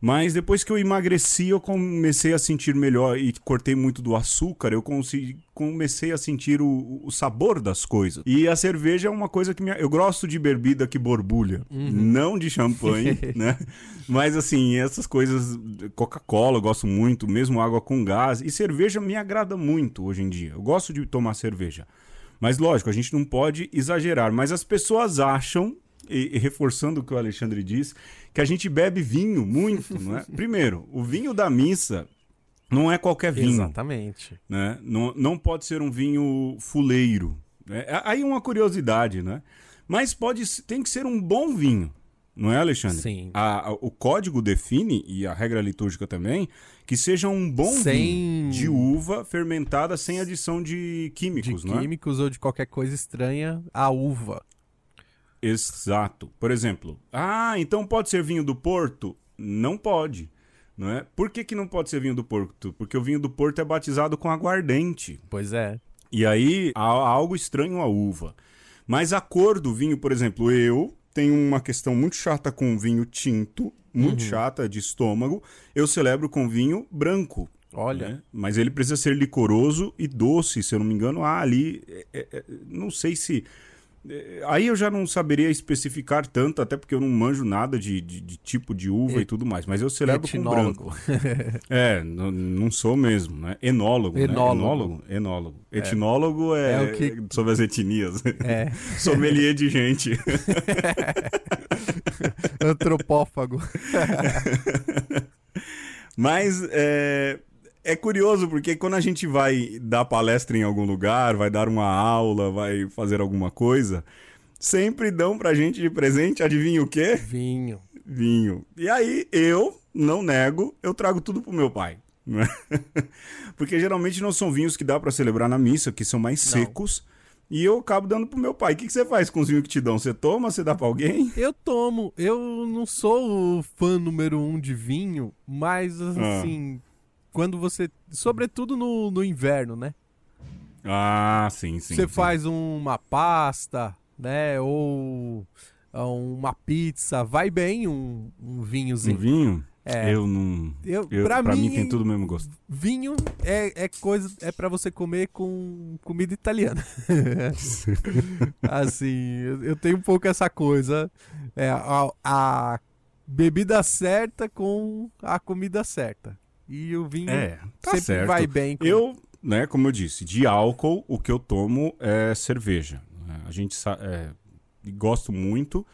Mas depois que eu emagreci, eu comecei a sentir melhor e cortei muito do açúcar, eu comecei a sentir o, o sabor das coisas. E a cerveja é uma coisa que me... eu gosto de bebida que borbulha, não de champanhe, né? Mas assim, essas coisas, Coca-Cola eu gosto muito, mesmo água com gás, e cerveja me agrada muito hoje em dia. Eu gosto de tomar cerveja. Mas lógico, a gente não pode exagerar, mas as pessoas acham e, e reforçando o que o Alexandre diz, que a gente bebe vinho muito, não é? Primeiro, o vinho da missa não é qualquer vinho,
Exatamente.
né? Não, não pode ser um vinho fuleiro. né? Aí uma curiosidade, né? Mas pode, tem que ser um bom vinho, não é, Alexandre?
Sim.
A- a- o código define, e a regra litúrgica também, que seja um bom
Sem-
vinho de uva fermentada sem adição de
De
químicos, não é?
químicos ou de qualquer coisa estranha à uva.
Exato. Por exemplo, ah, então pode ser vinho do Porto? Não pode. Não é? Por que, que não pode ser vinho do Porto? Porque o vinho do Porto é batizado com aguardente.
Pois é.
E aí há algo estranho à uva. Mas a cor do vinho, por exemplo, eu tenho uma questão muito chata com vinho tinto, muito chata de estômago. Eu celebro com vinho branco.
Olha.
né? Mas ele precisa ser licoroso e doce, se eu não me engano. Há ali, é, é, é, não sei se aí eu já não saberia especificar tanto, até porque eu não manjo nada de, de, de tipo de uva e, e, tudo mais, mas eu celebro Etnólogo. com branco. é, não, não sou mesmo, né? Enólogo.
Enólogo.
Né? Enólogo. Enólogo. É. Etnólogo é, é que... sobre as etnias. É. Sommelier de gente.
Antropófago.
mas é, é curioso porque quando a gente vai dar palestra em algum lugar, vai dar uma aula, vai fazer alguma coisa, sempre dão pra gente de presente, adivinha o quê?
Vinho.
Vinho. E aí eu, não nego, eu trago tudo pro meu pai. Né? porque geralmente não são vinhos que dá para celebrar na missa, que são mais não. secos. E eu acabo dando pro meu pai. O que, que você faz com os vinhos que te dão? Você toma? Você dá pra alguém?
Eu tomo. Eu não sou o fã número um de vinho, mas ah. assim, ah quando você. Sobretudo no, no inverno, né?
Ah, sim, sim.
Você
sim.
faz uma pasta, né? Ou uma pizza. Vai bem um, um vinhozinho.
Um vinho? É. Eu não. Eu, eu, pra, pra mim, mim, tem tudo o mesmo gosto.
Vinho é, é coisa. É para você comer com comida italiana. assim, eu, eu, tenho um pouco essa coisa. É, a, a bebida certa com a comida certa. E o vinho é, tá sempre certo. vai bem.
Com... Eu, né, como eu disse, de álcool, o que eu tomo é cerveja. A gente é, gosto muito,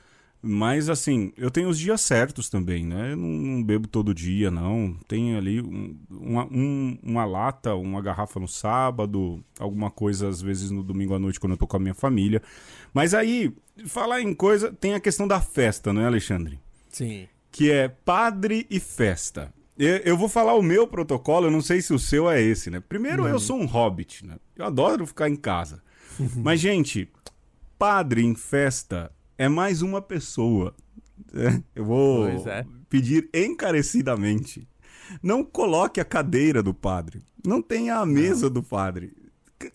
mas assim, eu tenho os dias certos também, né? Eu não, não bebo todo dia, não. Tenho ali um, uma, um, uma lata, uma garrafa no sábado, alguma coisa às vezes no domingo à noite quando eu tô com a minha família. Mas aí, falar em coisa, tem a questão da festa, não é, Alexandre?
Sim.
Que é padre e festa. Eu vou falar o meu protocolo, eu não sei se o seu é esse, né? Primeiro, uhum. eu sou um hobbit, né? Eu adoro ficar em casa. Mas, gente, padre em festa é mais uma pessoa. Né? Eu vou é. pedir encarecidamente. Não coloque a cadeira do padre. Não tenha a mesa não. do padre.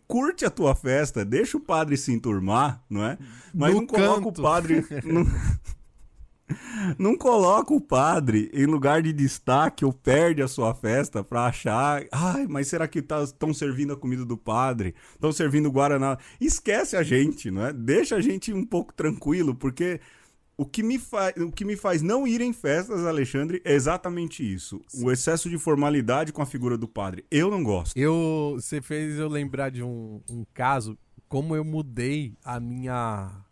Curte a tua festa, deixa o padre se enturmar, não é? Mas no não coloca o padre. Não coloca o padre em lugar de destaque ou perde a sua festa pra achar. Ai, mas será que estão tá, servindo a comida do padre? Estão servindo o Guaraná? Esquece a gente, não é? Deixa a gente um pouco tranquilo, porque o que, me o que me faz não ir em festas, Alexandre, é exatamente isso. O excesso de formalidade com a figura do padre. Eu não gosto.
Eu, você fez eu lembrar de um, um caso, como eu mudei a minha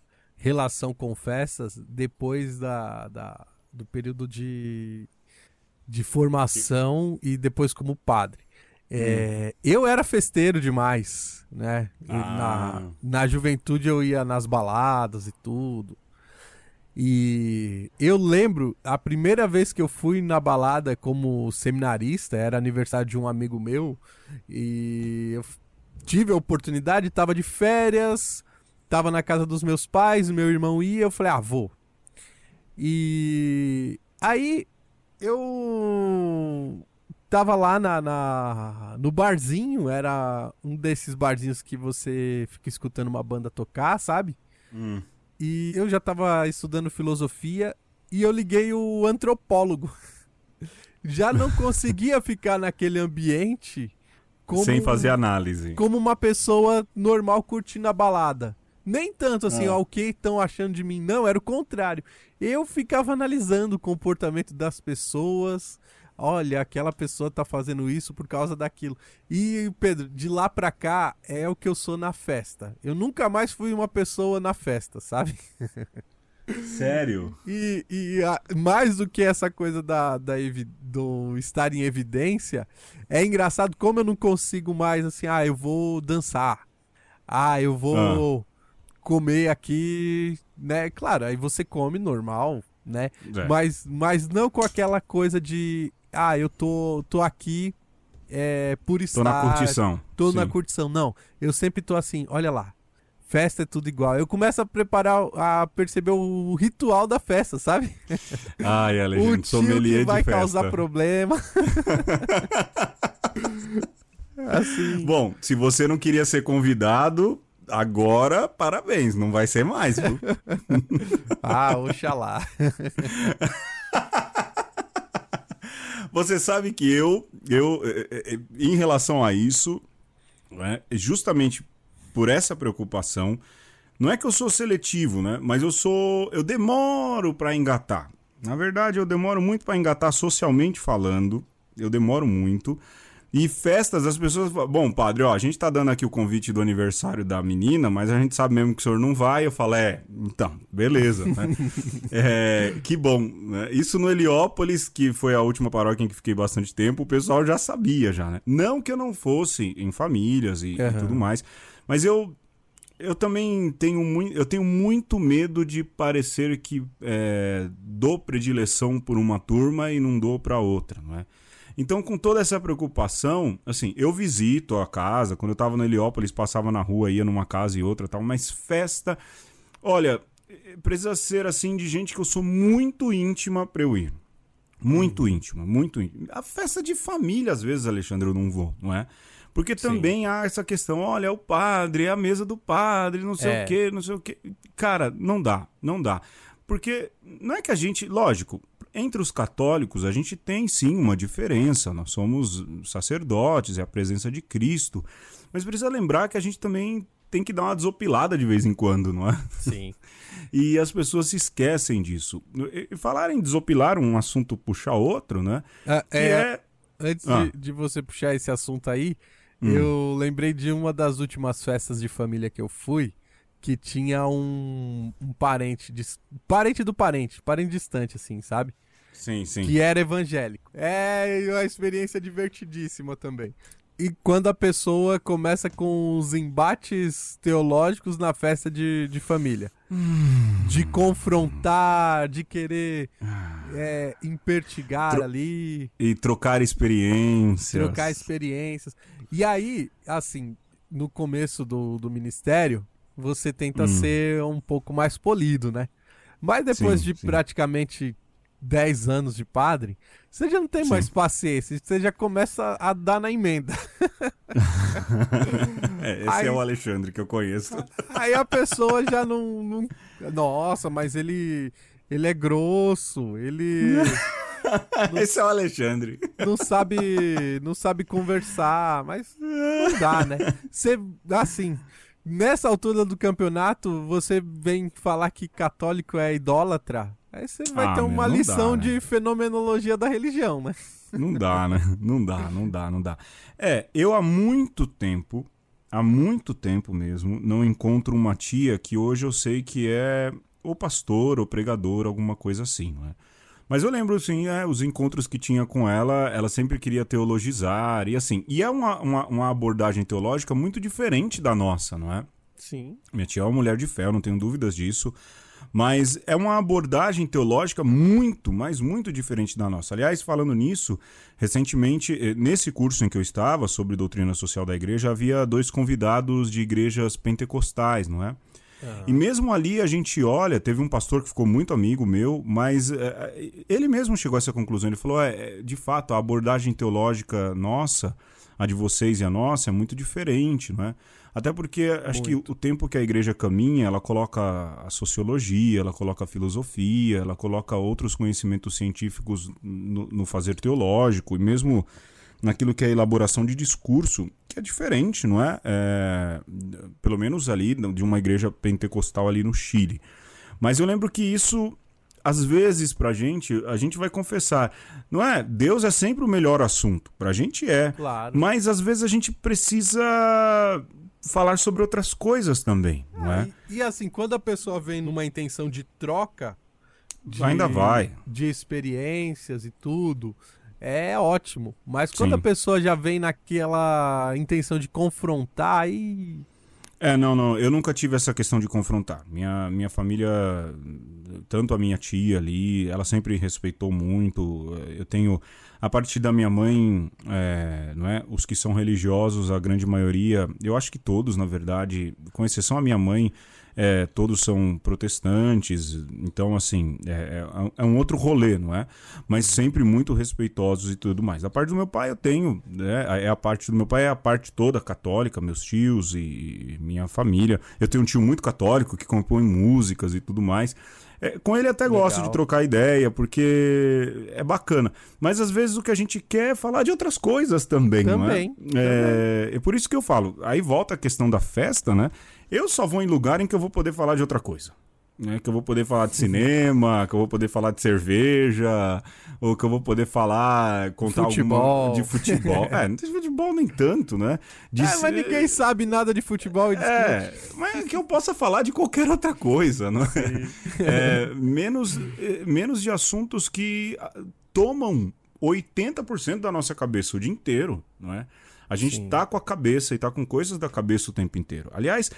relação com festas depois da, da do período de, de formação e depois como padre. É, hum. Eu era festeiro demais, né? Ah. Na, na juventude eu ia nas baladas e tudo. E eu lembro, a primeira vez que eu fui na balada como seminarista, era aniversário de um amigo meu, e eu tive a oportunidade, estava de férias, Tava na casa dos meus pais, meu irmão ia, eu falei, ah, vou. E aí eu tava lá na, na, no barzinho, era um desses barzinhos que você fica escutando uma banda tocar, sabe? Hum. E eu já tava estudando filosofia e eu liguei o antropólogo. já não conseguia ficar naquele ambiente
como, sem fazer análise.
Como uma pessoa normal curtindo a balada. Nem tanto assim, ó, o que estão achando de mim. Não, era o contrário. Eu ficava analisando o comportamento das pessoas. Olha, aquela pessoa tá fazendo isso por causa daquilo. E, Pedro, de lá pra cá é o que eu sou na festa. Eu nunca mais fui uma pessoa na festa, sabe?
Sério?
E, e a, mais do que essa coisa da, da do estar em evidência, é engraçado como eu não consigo mais assim, ah, eu vou dançar. Ah, eu vou. Ah comer aqui, né? Claro, aí você come normal, né? É. Mas, mas não com aquela coisa de, ah, eu tô, tô aqui é, por estar...
Tô na curtição.
Tô Sim. na curtição. Não, eu sempre tô assim, olha lá, festa é tudo igual. Eu começo a preparar, a perceber o ritual da festa, sabe?
Ai, Alexandre, o tio sommelier que
vai
de
causar problema.
assim. Bom, se você não queria ser convidado, agora, parabéns, não vai ser mais, viu?
ah, oxalá.
Você sabe que eu, eu eh, eh, em relação a isso, né, justamente por essa preocupação, Não é que eu sou seletivo, né? Mas eu sou. Eu demoro para engatar. Na verdade, eu demoro muito para engatar socialmente falando. Eu demoro muito. E festas, as pessoas falam, bom, padre, ó, a gente tá dando aqui o convite do aniversário da menina, mas a gente sabe mesmo que o senhor não vai. Eu falo, é, então, beleza, né? é, que bom. Né? Isso no Heliópolis, que foi a última paróquia em que fiquei bastante tempo, o pessoal já sabia, já, né? Não que eu não fosse em famílias e, uhum. e tudo mais, mas eu eu também tenho muito, eu tenho muito medo de parecer que é, dou predileção por uma turma e não dou para outra, não é? Então, com toda essa preocupação, assim, eu visito a casa, quando eu tava no Heliópolis, passava na rua, ia numa casa e outra tal, mas festa. Olha, precisa ser assim de gente que eu sou muito íntima pra eu ir. Muito hum. íntima, muito íntima. A festa de família, às vezes, Alexandre, eu não vou, não é? Porque também Sim. há essa questão, olha, é o padre, é a mesa do padre, não sei é. o quê, não sei o quê. Cara, não dá, não dá. Porque não é que a gente, lógico, entre os católicos, a gente tem sim uma diferença. Nós somos sacerdotes, é a presença de Cristo. Mas precisa lembrar que a gente também tem que dar uma desopilada de vez em quando, não é?
Sim.
e as pessoas se esquecem disso. E falar em desopilar um assunto puxar outro, né?
Ah, é, é... Antes ah. de, de, você puxar esse assunto aí, hum. eu lembrei de uma das últimas festas de família que eu fui que tinha um, um parente, parente do parente, parente distante, assim, sabe?
Sim, sim.
Que era evangélico. É uma experiência divertidíssima também. E quando a pessoa começa com os embates teológicos na festa de, de família. Hum. De confrontar, de querer é, impertigar Tro ali.
E trocar experiências.
Trocar experiências. E aí, assim, no começo do, do ministério, você tenta hum. ser um pouco mais polido, né? Mas depois sim, de sim. praticamente 10 anos de padre, você já não tem sim. mais paciência, você já começa a dar na emenda.
é, esse aí, é o Alexandre que eu conheço.
Aí a pessoa já não, não. Nossa, mas ele. Ele é grosso, ele.
Não, Esse é o Alexandre.
Não sabe, não sabe conversar, mas não dá, né? Você, assim, Nessa altura do campeonato, você vem falar que católico é idólatra. Aí você vai ah, ter uma lição dá, né? de fenomenologia da religião, né?
Não dá, né? Não dá, não dá, não dá. É, eu há muito tempo, há muito tempo mesmo, não encontro uma tia que hoje eu sei que é ou pastor ou pregador, alguma coisa assim, não é? Mas eu lembro, assim, é, os encontros que tinha com ela, ela sempre queria teologizar, e assim. E é uma, uma, uma, abordagem teológica muito diferente da nossa, não é?
Sim.
Minha tia é uma mulher de fé, eu não tenho dúvidas disso. Mas é uma abordagem teológica muito, mas muito diferente da nossa. Aliás, falando nisso, recentemente, eh, nesse curso em que eu estava, sobre doutrina social da igreja, havia dois convidados de igrejas pentecostais, não é? E mesmo ali a gente olha, teve um pastor que ficou muito amigo meu, mas é, ele mesmo chegou a essa conclusão. Ele falou: é, de fato, a abordagem teológica nossa, a de vocês e a nossa, é muito diferente, não é? Até porque acho muito. que o tempo que a igreja caminha, ela coloca a sociologia, ela coloca a filosofia, ela coloca outros conhecimentos científicos no, no fazer teológico, e mesmo naquilo que é a elaboração de discurso, que é diferente, não é? é? Pelo menos ali de uma igreja pentecostal ali no Chile. Mas eu lembro que isso, às vezes, pra gente, a gente vai confessar, não é? Deus é sempre o melhor assunto. Pra gente é.
Claro.
Mas às vezes a gente precisa falar sobre outras coisas também, não é?
E, e assim, quando a pessoa vem numa intenção de troca. De,
Ainda vai.
De experiências e tudo é ótimo. Mas quando Sim. a pessoa já vem naquela intenção de confrontar, aí.
É, não, não. Eu nunca tive essa questão de confrontar. Minha, minha família, tanto a minha tia ali, ela sempre respeitou muito. Eu tenho. A partir da minha mãe, é, não é? Os que são religiosos, a grande maioria, eu acho que todos, na verdade, com exceção a minha mãe, é, todos são protestantes, então, assim, é, é, é, um outro rolê, não é? Mas sempre muito respeitosos e tudo mais. A parte do meu pai eu tenho, né? É a parte do meu pai é a parte toda católica, meus tios e minha família. Eu tenho um tio muito católico que compõe músicas e tudo mais. É, com ele até Legal. gosto de trocar ideia, porque é bacana. Mas às vezes o que a gente quer é falar de outras coisas também,
também
não é? É, é por isso que eu falo. Aí volta a questão da festa, né? Eu só vou em lugar em que eu vou poder falar de outra coisa. Né, que eu vou poder falar de cinema, que eu vou poder falar de cerveja, ou que eu vou poder falar, contar
futebol.
alguma de futebol. é, não tem futebol nem tanto, né? De
é, mas ninguém sabe nada de futebol e de
É, mas que eu possa falar de qualquer outra coisa, não é? é menos, menos de assuntos que ah, tomam 80% da nossa cabeça o dia inteiro, não é? A gente Sim. tá com a cabeça e tá com coisas da cabeça o tempo inteiro. Aliás,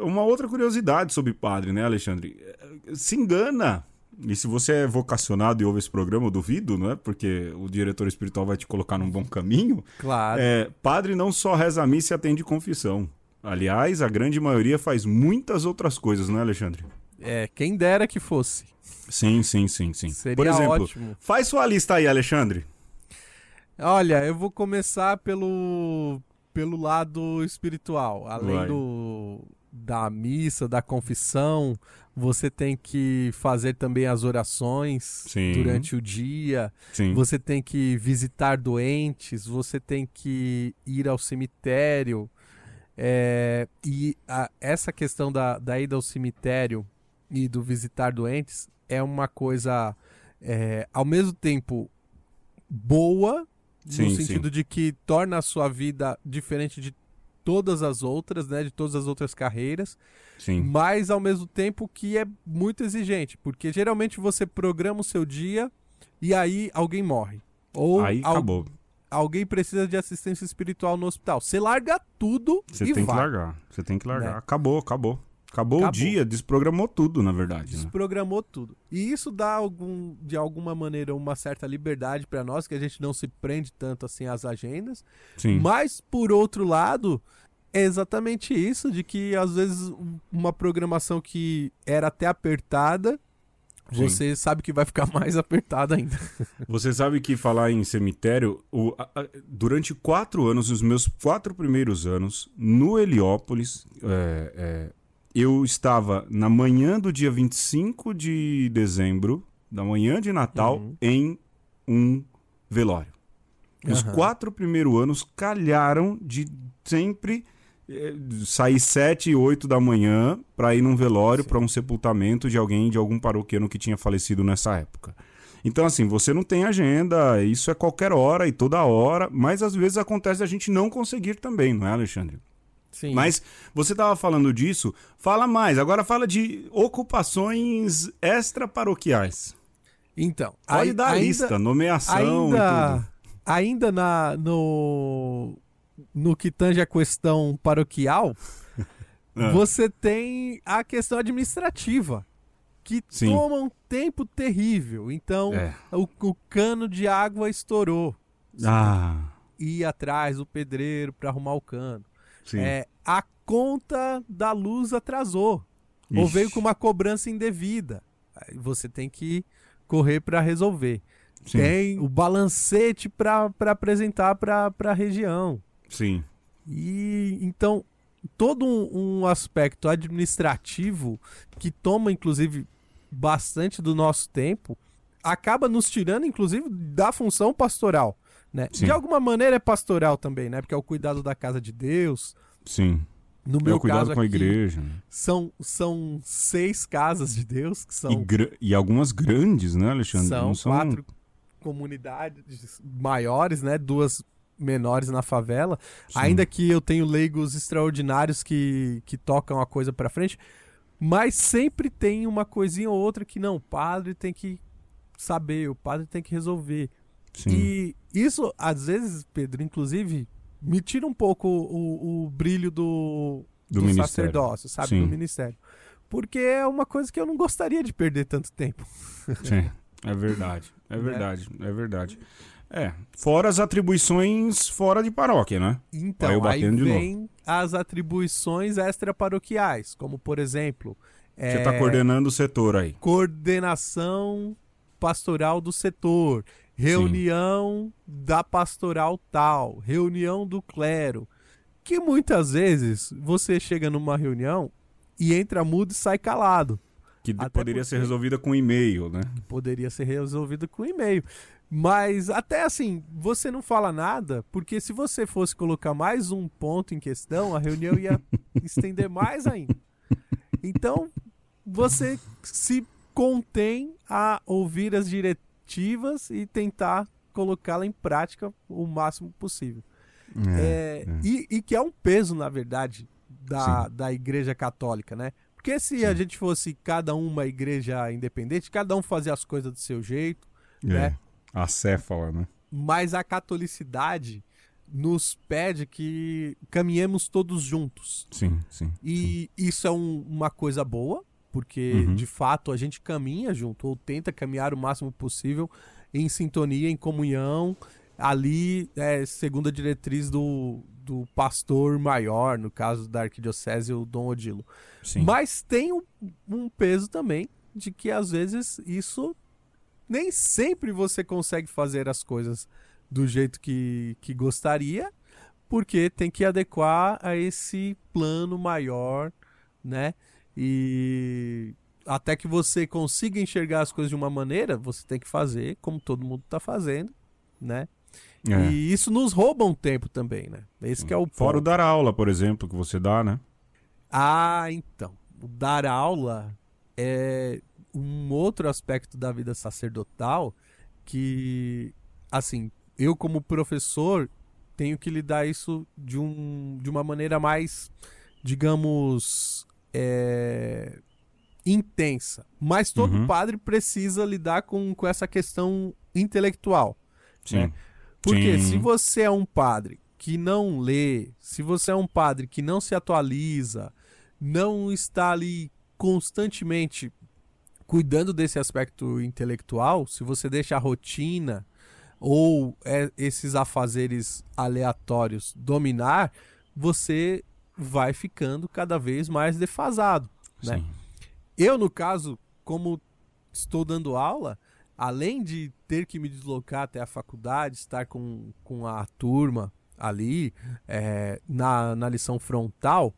uma outra curiosidade sobre padre, né, Alexandre? É, se engana. E se você é vocacionado e ouve esse programa, eu duvido, não é? Porque o diretor espiritual vai te colocar num bom caminho.
Claro.
É, padre não só reza a missa e atende confissão. Aliás, a grande maioria faz muitas outras coisas, não é, Alexandre?
É, quem dera que fosse.
Sim, sim, sim, sim.
Seria
Por exemplo,
ótimo.
faz sua lista aí, Alexandre.
Olha, eu vou começar pelo pelo lado espiritual, além Vai. do da missa, da confissão, você tem que fazer também as orações Sim. durante o dia. Sim. Você tem que visitar doentes, você tem que ir ao cemitério. É, e a, essa questão da, da ida ao cemitério e do visitar doentes é uma coisa é, ao mesmo tempo boa, sim, no sentido sim. de que torna a sua vida diferente de todas as outras, né, de todas as outras carreiras,
sim.
mas ao mesmo tempo que é muito exigente, porque geralmente você programa o seu dia e aí alguém morre. Ou
aí acabou.
alguém precisa de assistência espiritual no hospital. Você larga tudo
Você
e
tem
vai.
que largar. Você tem que largar. Né? Acabou, acabou. Acabou, Acabou, o dia, desprogramou tudo, na verdade.
Né? Desprogramou né? tudo. E isso dá algum, de alguma maneira uma certa liberdade para nós, que a gente não se prende tanto assim às agendas.
Sim.
Mas por outro lado, é exatamente isso de que às vezes uma programação que era até apertada, Sim. você sabe que vai ficar mais apertada ainda.
Você sabe que falar em cemitério, o, a, a, durante quatro anos, os meus quatro primeiros anos, no Heliópolis, é, é, eu estava na manhã do dia 25 de dezembro, da manhã de Natal, uhum. em um velório. Os uhum. quatro primeiros anos calharam de sempre eh, sair sete e oito da manhã para ir num velório, para um sepultamento de alguém, de algum paroquiano que tinha falecido nessa época. Então, assim, você não tem agenda, isso é qualquer hora e toda hora, mas às vezes acontece a gente não conseguir também, não é, Alexandre?
Sim.
Mas você estava falando disso, fala mais. Agora fala de ocupações extraparoquiais.
Então,
pode dar ainda, lista, nomeação
ainda,
e tudo.
Ainda na, no, no que tange a questão paroquial, ah. você tem a questão administrativa, que Sim. toma um tempo terrível. Então, é. o, o, cano de água estourou.
Ah.
Ir atrás do pedreiro para arrumar o cano. É, a conta da luz atrasou. Ixi. Ou veio com uma cobrança indevida. Aí você tem que correr para resolver. Sim. Tem o balancete para apresentar para a região.
Sim.
E então todo um, um, aspecto administrativo que toma inclusive bastante do nosso tempo acaba nos tirando inclusive da função pastoral. Né? De alguma maneira é pastoral também, né? Porque é o cuidado da casa de Deus.
Sim.
No meu é o
cuidado
caso
com a igreja. Né?
São, são seis casas de Deus que são.
E, e algumas grandes, né, Alexandre?
São, são quatro comunidades maiores, né? Duas menores na favela. Sim. Ainda que eu tenho leigos extraordinários que, que tocam a coisa para frente, mas sempre tem uma coisinha ou outra que não, o padre tem que saber, o padre tem que resolver.
Sim.
E isso, às vezes, Pedro, inclusive, me tira um pouco o, o brilho do,
do, do
sacerdócio, sabe? Sim. Do ministério. Porque é uma coisa que eu não gostaria de perder tanto tempo.
Sim, é verdade. É né? verdade, é, é verdade. É, fora as atribuições fora de paróquia, né?
Então, aí, aí vem as atribuições extraparoquiais, como por exemplo...
Você está é... coordenando o setor aí.
Coordenação pastoral do setor reunião Sim. da pastoral tal, reunião do clero. Que muitas vezes você chega numa reunião e entra mudo e sai calado.
Que Até poderia ser resolvida com e-mail, né?
Poderia ser resolvida com e-mail. Mas até assim, você não fala nada, porque se você fosse colocar mais um ponto em questão, a reunião ia estender mais ainda. Então, você se contém a ouvir as diretivas e tentar colocá-la em prática o máximo possível. É, é, é. E, e, que é um peso, na verdade, da, da Igreja Católica, né? Porque se Sim. a gente fosse cada uma igreja independente, cada um fazia as coisas do seu jeito, é. né?
Acéfala, né?
Mas a catolicidade nos pede que caminhemos todos juntos.
Sim, sim.
E
sim.
isso é um, uma coisa boa, porque uhum. de fato a gente caminha junto, ou tenta caminhar o máximo possível em sintonia, em comunhão, ali, é, segundo a diretriz do, do pastor maior, no caso da arquidiocese, o Dom Odilo. Sim. Mas tem um, um peso também de que às vezes isso nem sempre você consegue fazer as coisas do jeito que, que gostaria, porque tem que adequar a esse plano maior, né? E até que você consiga enxergar as coisas de uma maneira, você tem que fazer como todo mundo está fazendo, né? É. E isso nos rouba um tempo também, né? Esse que é o ponto.
Fora o dar aula, por exemplo, que você dá, né?
Ah, então. O dar aula é um outro aspecto da vida sacerdotal que, assim, eu como professor tenho que lidar isso de, um, de uma maneira mais, digamos, é, intensa. Mas todo uhum. padre precisa lidar com, com essa questão intelectual. Sim. Né? Porque Sim. se você é um padre que não lê, se você é um padre que não se atualiza, não está ali constantemente cuidando desse aspecto intelectual, se você deixa a rotina ou é, esses afazeres aleatórios dominar, você vai ficando cada vez mais defasado. Né? Eu, no caso, como estou dando aula, além de ter que me deslocar até a faculdade, estar com, com a turma ali é, na, na lição frontal,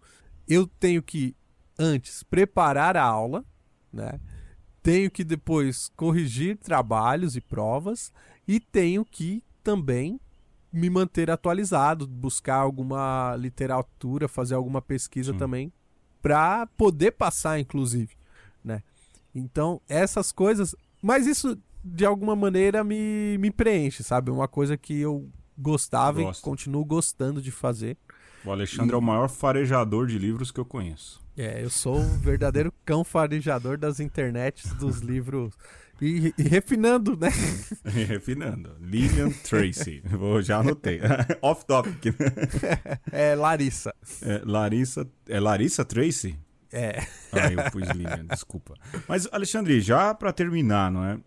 eu tenho que antes preparar a aula, né? tenho que depois corrigir trabalhos e provas e tenho que também me manter atualizado, buscar alguma literatura, fazer alguma pesquisa Sim. também para poder passar, inclusive, né? Então essas coisas, mas isso de alguma maneira me, me preenche, sabe? Uma coisa que eu gostava Gosto. e continuo gostando de fazer.
O Alexandre e... é o maior farejador de livros que eu conheço.
É, eu sou o verdadeiro cão farejador das internets, dos livros. E, e, refinando, né?
refinando. Lilian Tracy. Vou, já anotei. Off topic.
é Larissa.
É, Larissa. É Larissa Tracy?
É.
Ah, eu pus Lilian, desculpa. Mas, Alexandre, já para terminar, não é?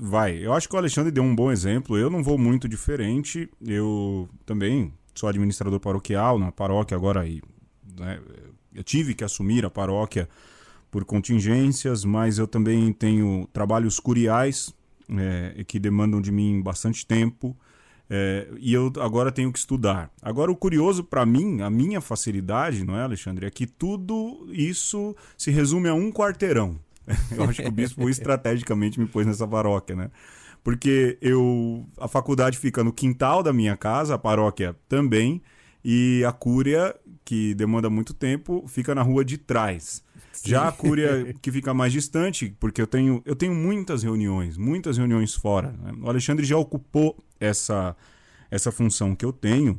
Vai. Eu acho que o Alexandre deu um bom exemplo. Eu não vou muito diferente. Eu também sou administrador paroquial na paróquia agora aí. Né? Eu tive que assumir a paróquia por contingências, mas eu também tenho trabalhos curiais é, que demandam de mim bastante tempo. É, e eu agora tenho que estudar. Agora, o curioso para mim, a minha facilidade, não é, Alexandre, é que tudo isso se resume a um quarteirão. Eu acho que o bispo estrategicamente me pôs nessa paróquia, né? Porque eu a faculdade fica no quintal da minha casa, a paróquia também, e a cúria, que demanda muito tempo, fica na rua de trás. Já a cúria que fica mais distante, porque eu tenho, eu tenho muitas reuniões, muitas reuniões fora. Né? O Alexandre já ocupou essa, essa função que eu tenho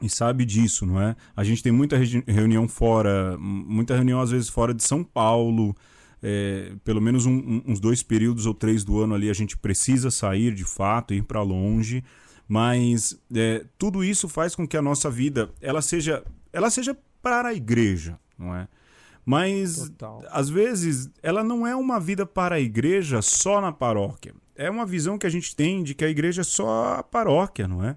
e sabe disso, não é? A gente tem muita reunião fora, muita reunião às vezes fora de São Paulo. É, pelo menos um, uns dois períodos ou três do ano ali a gente precisa sair de fato, ir para longe. Mas é, tudo isso faz com que a nossa vida ela seja, ela seja para a igreja, não é? Mas Total. às vezes ela não é uma vida para a igreja só na paróquia. É uma visão que a gente tem de que a igreja é só a paróquia, não é?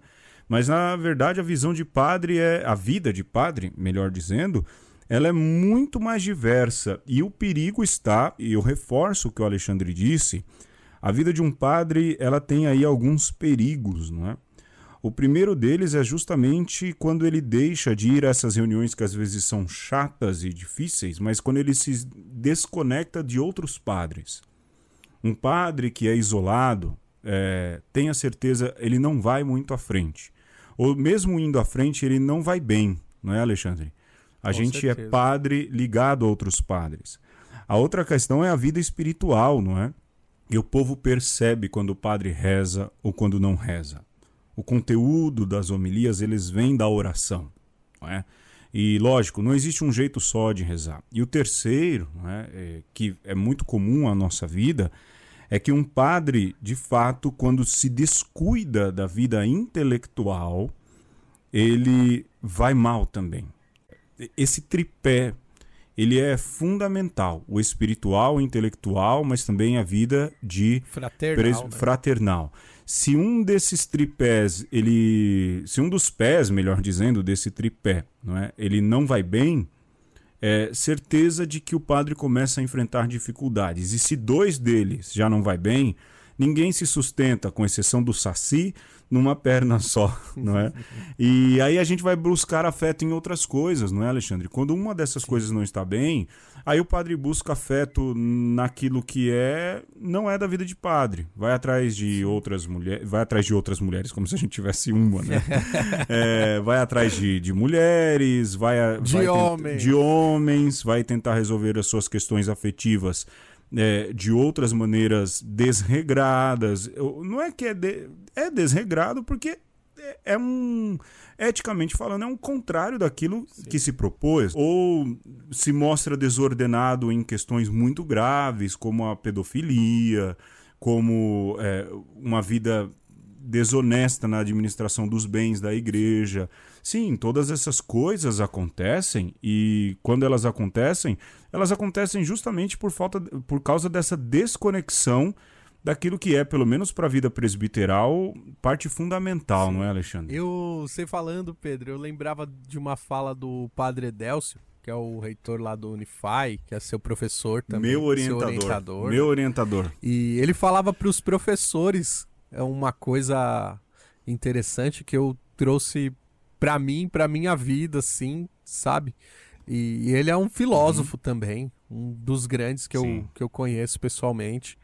Mas na verdade a visão de padre é a vida de padre, melhor dizendo, ela é muito mais diversa e o perigo está, e eu reforço o que o Alexandre disse, a vida de um padre, ela tem aí alguns perigos, não é? O primeiro deles é justamente quando ele deixa de ir a essas reuniões que às vezes são chatas e difíceis, mas quando ele se desconecta de outros padres. Um padre que é isolado, é, tenha certeza, ele não vai muito à frente. Ou mesmo indo à frente, ele não vai bem, não é, Alexandre? A Com gente é certeza. é padre ligado a outros padres. A outra questão é a vida espiritual, não é? E o povo percebe quando o padre reza ou quando não reza. O conteúdo das homilias, eles vêm da oração, é? E lógico, não existe um jeito só de rezar. E o terceiro, é, é, que é muito comum à nossa vida, é que um padre, de fato, quando se descuida da vida intelectual, ele vai mal também. Esse tripé, ele é fundamental, o espiritual, o intelectual, mas também a vida de
fraternal. Né?
fraternal. Se um desses tripés, ele, se um dos pés, melhor dizendo, desse tripé, não é, ele não vai bem, é, certeza de que o padre começa a enfrentar dificuldades. E se dois deles já não vai bem, ninguém se sustenta, com exceção do Saci, numa perna só, não é? E aí a gente vai buscar afeto em outras coisas, não é, Alexandre? Quando uma dessas coisas não está bem, Aí o padre busca afeto naquilo que é, não é da vida de padre. Vai atrás de outras mulheres, vai atrás de outras mulheres, como se a gente tivesse uma, né? é, vai atrás de, de mulheres, vai,
de,
vai
homem.
de homens, vai tentar resolver as suas questões afetivas é, de outras maneiras desregradas. Não é que é, de, é desregrado porque é, é um eticamente falando, é um contrário daquilo Sim. que se propôs, ou se mostra desordenado em questões muito graves, como a pedofilia, como é, uma vida desonesta na administração dos bens da igreja. Sim, todas essas coisas acontecem e quando elas acontecem, elas acontecem justamente por falta por causa dessa desconexão daquilo que é, pelo menos para a vida presbiteral, parte fundamental, Sim. não é, Alexandre?
Eu, sei falando, Pedro, eu lembrava de uma fala do padre Edélcio, que é o reitor lá do Unify, que é seu professor também.
Meu orientador. orientador meu orientador.
E ele falava para os professores é uma coisa interessante que eu trouxe para mim, para minha vida, assim, sabe? E, ele é um filósofo uhum. também, um dos grandes que eu, que eu conheço pessoalmente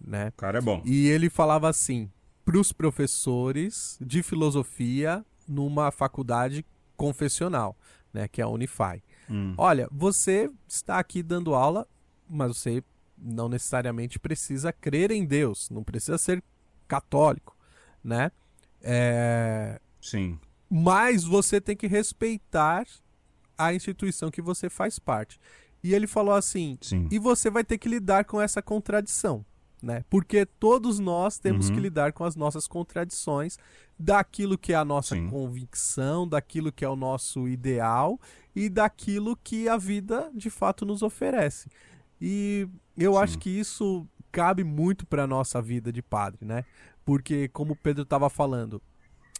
né? O
cara é bom.
E ele falava assim para os professores de filosofia numa faculdade confessional, né, que é a Unify. Hum. Olha, você está aqui dando aula, mas você não necessariamente precisa crer em Deus, não precisa ser católico, né? É...
Sim.
Mas você tem que respeitar a instituição que você faz parte. E ele falou assim: Sim. e você vai ter que lidar com essa contradição né? Porque todos nós temos uhum. que lidar com as nossas contradições daquilo que é a nossa Sim. convicção, daquilo que é o nosso ideal e daquilo que a vida de fato nos oferece. E eu Sim. acho que isso cabe muito para nossa vida de padre, né? Porque como o Pedro estava falando,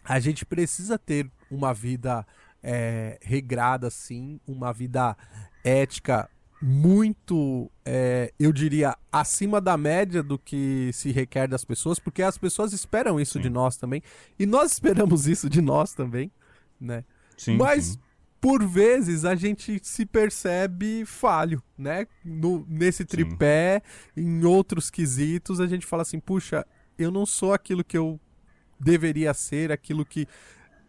a gente precisa ter uma vida é, regrada, sim, uma vida ética muito, é, eu diria, acima da média do que se requer das pessoas, porque as pessoas esperam isso sim. de nós também, e nós esperamos isso de nós também, né? Sim, Mas, sim. por vezes, a gente se percebe falho, né? No, nesse tripé, em outros quesitos, a gente fala assim, puxa, eu não sou aquilo que eu deveria ser, aquilo que...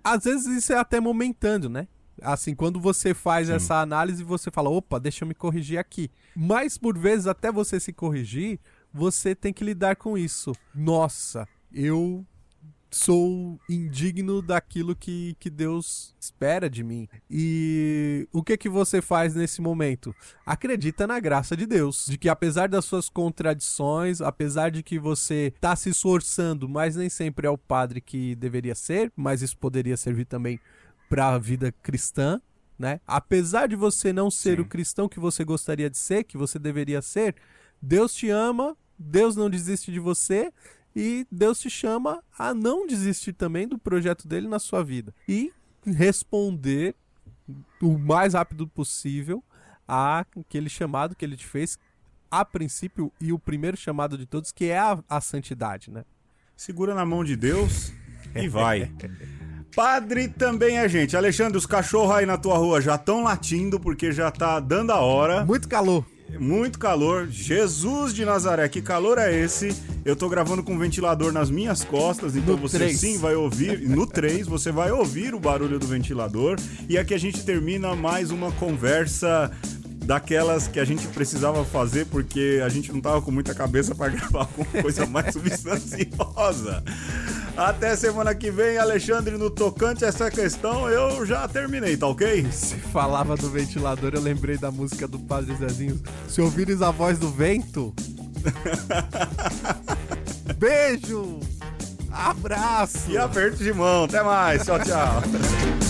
Às vezes isso é até momentâneo, né? Assim, quando você faz Sim. essa análise, você fala, opa, deixa eu me corrigir aqui. Mas por vezes, até você se corrigir, você tem que lidar com isso. Nossa, eu sou indigno daquilo que, que Deus espera de mim. E o que que você faz nesse momento? Acredita na graça de Deus, de que apesar das suas contradições, apesar de que você está se esforçando, mas nem sempre é o padre que deveria ser, mas isso poderia servir também para a vida cristã, né? Apesar de você não ser Sim. o cristão que você gostaria de ser, que você deveria ser, Deus te ama, Deus não desiste de você e Deus te chama a não desistir também do projeto dele na sua vida e responder o mais rápido possível a aquele chamado que ele te fez a princípio e o primeiro chamado de todos que é a, a santidade, né?
Segura na mão de Deus e vai. Padre também é gente. Alexandre, os cachorros aí na tua rua já estão latindo porque já tá dando a hora.
Muito calor.
Muito calor. Jesus de Nazaré, que calor é esse? Eu tô gravando com um ventilador nas minhas costas, então
No
você
três.
sim vai ouvir. No 3, você vai ouvir o barulho do ventilador. E aqui a gente termina mais uma conversa daquelas que a gente precisava fazer porque a gente não tava com muita cabeça para gravar alguma coisa mais substanciosa. Até semana que vem, Alexandre, no tocante a essa questão, eu já terminei, tá ok?
Se falava do ventilador, eu lembrei da música do Padre Zezinho. Se ouvires a voz do vento. Beijo! Abraço!
E aperto de mão. Até mais. Tchau, tchau.